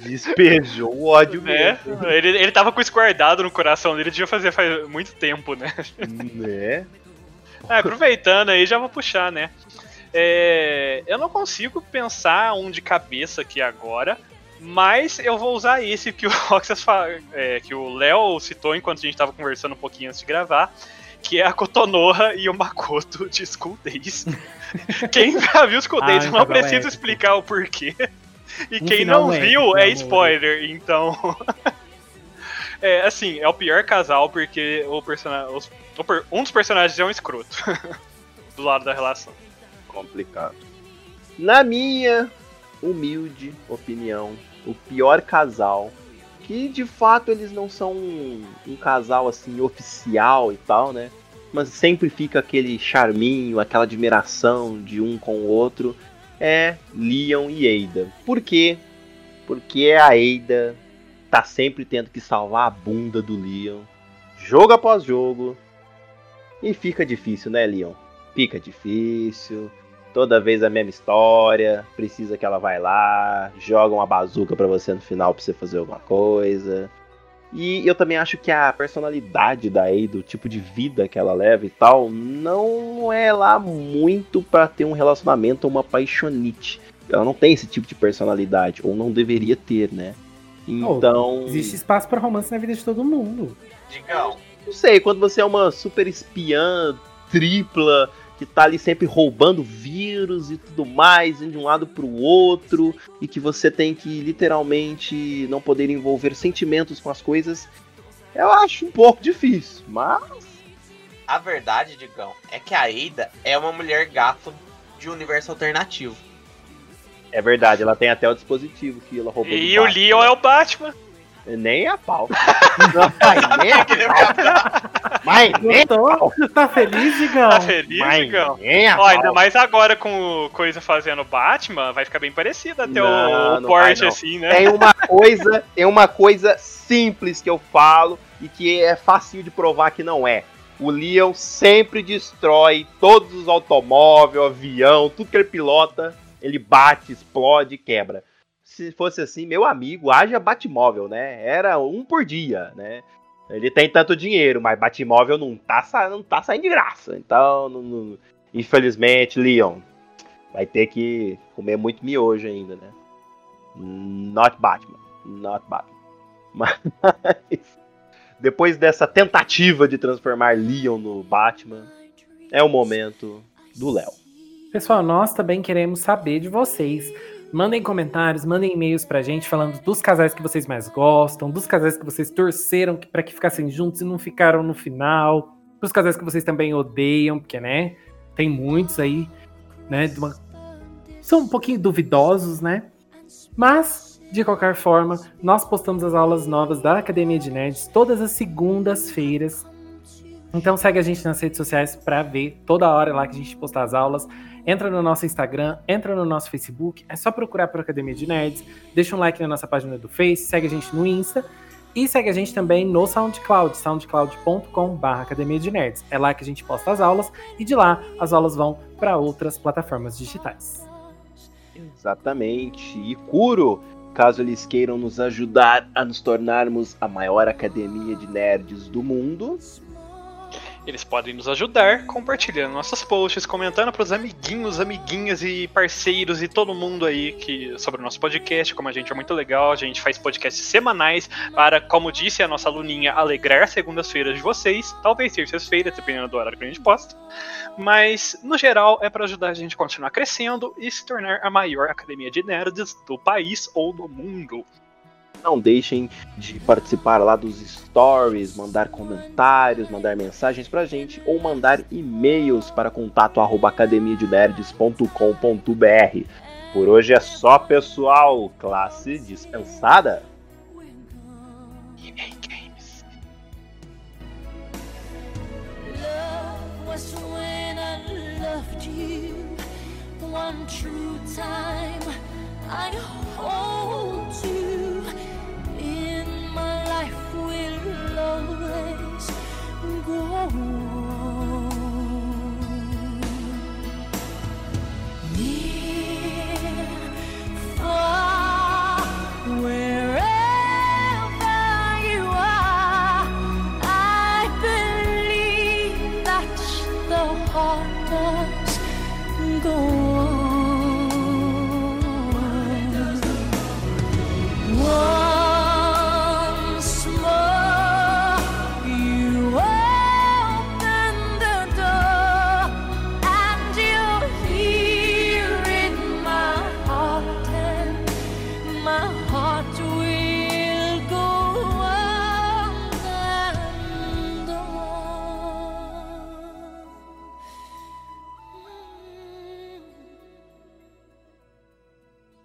A: Despejou o ódio
B: Né?
A: mesmo.
B: Ele, ele tava com isso guardado no coração dele, devia fazer faz muito tempo, né?
A: Né?
B: Ah, aproveitando aí, já vou puxar, né? É, eu não consigo pensar um de cabeça aqui agora, mas eu vou usar esse que o Roxas é, que o Léo citou enquanto a gente tava conversando um pouquinho antes de gravar, que é a Kotonoha e o Makoto de School Days. Quem já viu School
C: Ah,
B: Days
C: um
B: não precisa
C: épico.
B: explicar o porquê. E
C: Um
B: quem não viu é
C: amor.
B: spoiler, então. é, assim, é o pior casal porque o. Um dos personagens é um escroto. do lado da relação.
A: Complicado. Na minha humilde opinião, o pior casal que de fato eles não são um, um casal assim oficial e tal, né? Mas sempre fica aquele charminho, aquela admiração de um com o outro, é Leon e Ada. Por quê? Porque a Ada tá sempre tendo que salvar a bunda do Leon, jogo após jogo, e fica difícil, né, Leon? Fica difícil. Toda vez a mesma história. Precisa que ela vai lá, joga uma bazuca para você no final pra você fazer alguma coisa. E eu também acho que a personalidade da Ada, o tipo de vida que ela leva e tal, não é lá muito para ter um relacionamento ou uma paixonite. Ela não tem esse tipo de personalidade, ou não deveria ter, né? Então.
C: Oh, existe espaço para romance na vida de todo mundo.
D: Digão.
A: Não sei, quando você é uma super espiã tripla que tá ali sempre roubando vírus e tudo mais, indo de um lado pro outro, e que você tem que literalmente não poder envolver sentimentos com as coisas, eu acho um pouco difícil, mas.
D: A verdade, Digão, é que a Ada é uma mulher gato de universo alternativo.
A: É verdade, ela tem até o dispositivo que ela roubou.
B: E o Leon é o Batman.
A: Nem a pau. Mas nem a pau. Mas nem a pau.
C: Tá feliz, Digão?
B: Tá feliz,
A: Mas
B: Digão?
A: nem a
B: Ó, ainda
A: pau.
B: mais agora com o Coisa fazendo Batman, vai ficar bem parecido até
A: Não,
B: o, porte
A: não.
B: assim, né?
A: Tem uma coisa, tem uma coisa simples que eu falo e que é facinho de provar que não é. O Leon sempre destrói todos os automóveis, avião, tudo que ele pilota, ele bate, explode, quebra. Se fosse assim, meu amigo, haja Batmóvel, né? Era um por dia, né? Ele tem tanto dinheiro, mas Batmóvel não tá, não tá saindo de graça. Então, não- não- infelizmente, Leon, vai ter que comer muito miojo ainda, né? Not Batman. Not Batman. Mas depois dessa tentativa de transformar Leon no Batman, é o momento do Léo.
C: Pessoal, nós também queremos saber de vocês. Mandem comentários, mandem e-mails pra gente falando dos casais que vocês mais gostam, dos casais que vocês torceram pra que ficassem juntos e não ficaram no final, dos casais que vocês também odeiam, porque, né, tem muitos aí, né, uma- são um pouquinho duvidosos, né? Mas, de qualquer forma, nós postamos as aulas novas da Academia de Nerds todas as segundas-feiras. Então segue a gente nas redes sociais pra ver toda hora lá que a gente postar as aulas. Entra no nosso Instagram, entra no nosso Facebook, é só procurar por Academia de Nerds, deixa um like na nossa página do Face, segue a gente no Insta e segue a gente também no SoundCloud, soundcloud.com.br Academia de Nerds. É lá que a gente posta as aulas e de lá as aulas vão para outras plataformas digitais.
A: Exatamente. E Kuro, caso eles queiram nos ajudar a nos tornarmos a maior academia de nerds do mundo,
B: Eles podem nos ajudar compartilhando nossos posts, comentando pros amiguinhos, amiguinhas e parceiros e todo mundo aí que sobre o nosso podcast, como a gente é muito legal, a gente faz podcasts semanais para, como disse a nossa aluninha, alegrar segundas-feiras de vocês, talvez terças-feiras, dependendo do horário que a gente posta. Mas, no geral, é para ajudar a gente a continuar crescendo e se tornar a maior academia de nerds do país ou do mundo.
A: Não deixem de participar lá dos stories, mandar comentários, mandar mensagens pra gente ou mandar e-mails para contato arroba academiadenerds.com.br. Por hoje é só, pessoal. Classe dispensada.
E: One true time I hold you. Life will always go on. Near, far, wherever you are, I believe that the heart does go